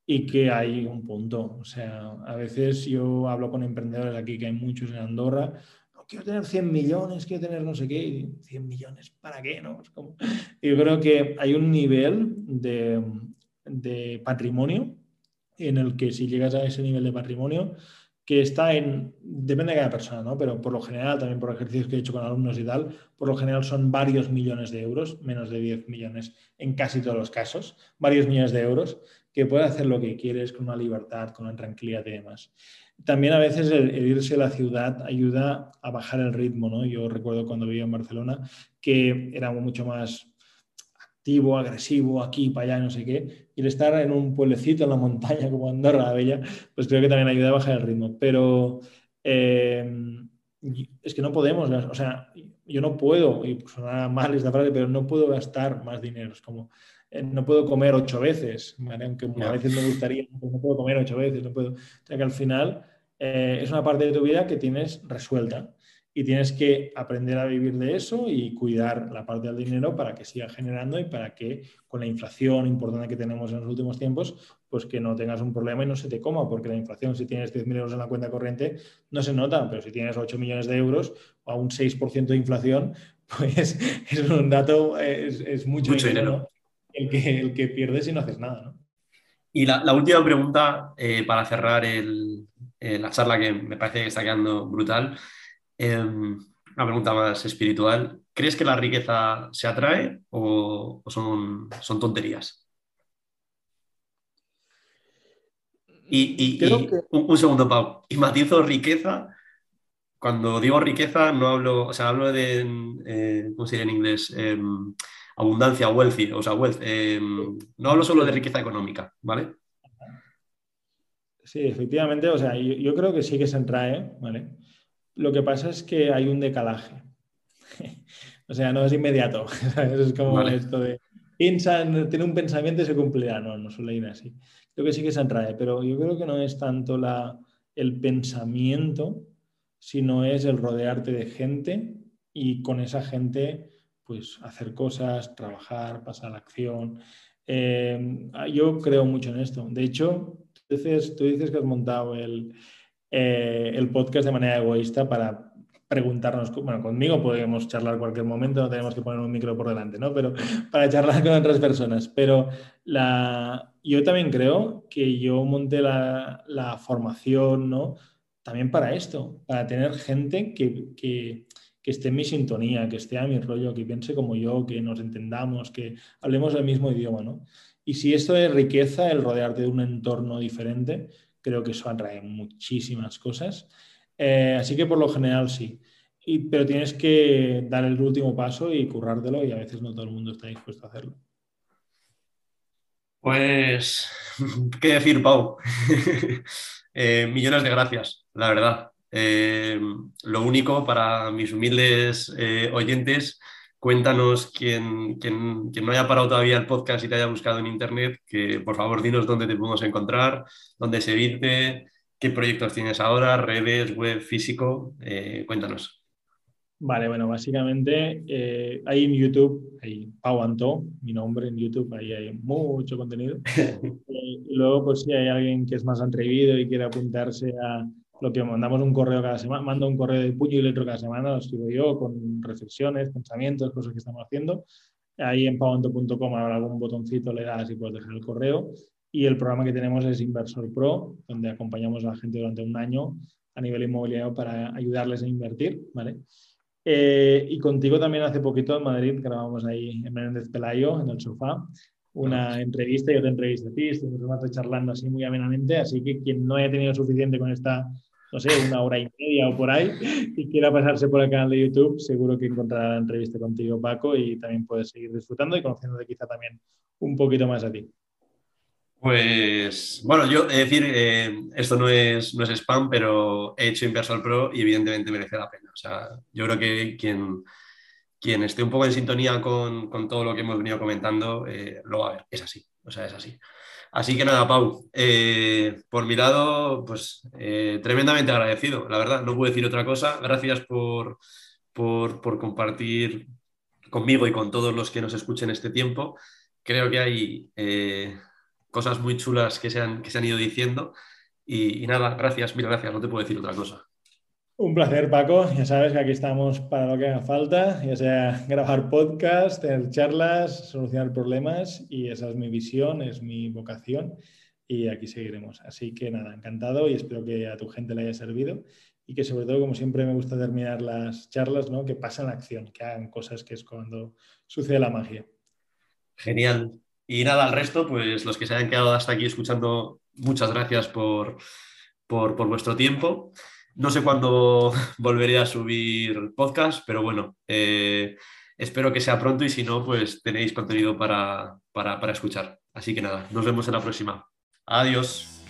Speaker 2: y que hay un punto. O sea, a veces yo hablo con emprendedores aquí, que hay muchos en Andorra, quiero tener 100 millones, quiero tener no sé qué, y 100 millones, ¿para qué? No? Yo creo que hay un nivel de, de patrimonio, en el que si llegas a ese nivel de patrimonio, que está en, depende de cada persona, ¿no? pero por lo general, también por ejercicios que he hecho con alumnos y tal, por lo general son varios millones de euros, menos de 10 millones en casi todos los casos, varios millones de euros, que puedes hacer lo que quieres con una libertad, con una tranquilidad y demás. También a veces el, irse a la ciudad ayuda a bajar el ritmo, ¿no? Yo recuerdo cuando vivía en Barcelona que era mucho más activo, agresivo, aquí, para allá, no sé qué. Y el estar en un pueblecito en la montaña como Andorra la Bella, pues creo que también ayuda a bajar el ritmo. Pero eh, es que no podemos, o sea, yo no puedo, y suena mal esta frase, pero no puedo gastar más dinero. Es como, eh, no puedo comer ocho veces, aunque a veces me gustaría, pues no puedo comer ocho veces, no puedo. O sea que al final eh, es una parte de tu vida que tienes resuelta y tienes que aprender a vivir de eso y cuidar la parte del dinero para que siga generando y para que con la inflación importante que tenemos en los últimos tiempos, pues que no tengas un problema y no se te coma, porque la inflación si tienes 10.000 euros en la cuenta corriente no se nota, pero si tienes 8 millones de euros o a un 6% de inflación, pues es un dato, es, mucho, dinero, El, que, el que pierdes y no haces nada.
Speaker 1: Y la, última pregunta eh, para cerrar eh, la charla que me parece que está quedando brutal Em, una pregunta más espiritual. ¿Crees que la riqueza se atrae o, son, son, tonterías? Y, un, segundo, Pau. Y matizo riqueza. Cuando digo riqueza, no hablo, o sea, hablo de, eh, ¿cómo se en inglés? Em, abundancia, wealthy, o sea, wealth. Em, no hablo solo de riqueza económica, ¿vale?
Speaker 2: Sí, efectivamente, o sea, yo, yo creo que sí que se atrae, ¿vale? Lo que pasa es que hay un decalaje. o sea, no es inmediato. es como esto de piensa, tiene un pensamiento y se cumplirá. No, no suele ir así. Creo que sí que se atrae, pero yo creo que no es tanto la, el pensamiento, sino es el rodearte de gente y con esa gente pues hacer cosas, trabajar, pasar a la acción. Eh, yo creo mucho en esto. De hecho, tú dices, tú dices que has montado el, eh, el podcast de manera egoísta para preguntarnos, bueno, conmigo podemos charlar cualquier momento, no tenemos que poner un micro por delante, ¿no? Pero para charlar con otras personas. Pero la, yo también creo que yo monté la, la formación, ¿no? También para esto, para tener gente que, que, que, esté en mi sintonía, que esté a mi rollo, que piense como yo, que nos entendamos, que hablemos el mismo idioma, ¿no? Y si esto es riqueza, el rodearte de un entorno diferente, creo que eso atrae muchísimas cosas. Eh, así que por lo general sí. pero tienes que dar el último paso y currártelo y a veces no todo el mundo está dispuesto a hacerlo.
Speaker 1: Pues, ¿qué decir, Pau? Eh, millones de gracias, la verdad. Eh, lo único para mis humildes oyentes Cuéntanos quien, no haya parado todavía el podcast y te haya buscado en internet, que por favor dinos dónde te podemos encontrar, dónde seguirte, qué proyectos tienes ahora, redes, web, físico. Eh, cuéntanos.
Speaker 2: Vale, bueno, básicamente eh, ahí en YouTube, hay Pau mi nombre en YouTube, ahí hay mucho contenido. Eh, y luego, pues si hay alguien que es más atrevido y quiere apuntarse a, lo que mandamos un correo cada semana, mando un correo de puño y letra cada semana, lo escribo yo con reflexiones, pensamientos, cosas que estamos haciendo. Ahí en pavanto.com habrá algún botoncito, le das y puedes dejar el correo. Y el programa que tenemos es Inversor Pro, donde acompañamos a la gente durante un año a nivel inmobiliario para ayudarles a invertir. ¿vale? Eh, y contigo también hace poquito en Madrid grabamos ahí en Menéndez Pelayo, en el sofá, una entrevista y otra entrevista a ti. Estuvimos charlando así muy amenamente, así que quien no haya tenido suficiente con esta no sé, una hora y media o por ahí, y quiera pasarse por el canal de YouTube, seguro que encontrará la entrevista contigo, Paco, y también puedes seguir disfrutando y conociéndote quizá también un poquito más a ti.
Speaker 1: Pues bueno, yo he decir, eh, esto no es, no es spam, pero he hecho Inversal Pro y evidentemente merece la pena. O sea, yo creo que quien, quien esté un poco en sintonía con, con todo lo que hemos venido comentando, eh, lo va a ver. Es así, o sea, es así. Así que nada, Pau, eh, por mi lado, pues eh, tremendamente agradecido, la verdad, no puedo decir otra cosa. Gracias por, por, compartir conmigo y con todos los que nos escuchen este tiempo. Creo que hay eh, cosas muy chulas que se han, que se han ido diciendo. Y, y, nada, gracias, mil gracias, no te puedo decir otra cosa.
Speaker 2: Un placer, Paco. Ya sabes que aquí estamos para lo que haga falta, ya sea grabar podcast, tener charlas, solucionar problemas y esa es mi visión, es mi vocación y aquí seguiremos. Así que nada, encantado y espero que a tu gente le haya servido y que sobre todo, como siempre me gusta terminar las charlas, ¿no? que pasen acción, que hagan cosas que es cuando sucede la magia.
Speaker 1: Genial. Y nada, al resto, pues los que se hayan quedado hasta aquí escuchando, muchas gracias por, por, por vuestro tiempo. No sé cuándo volveré a subir podcast, pero bueno, eh, espero que sea pronto y si no, pues tenéis contenido para, para, para escuchar. Así que nada, nos vemos en la próxima. Adiós.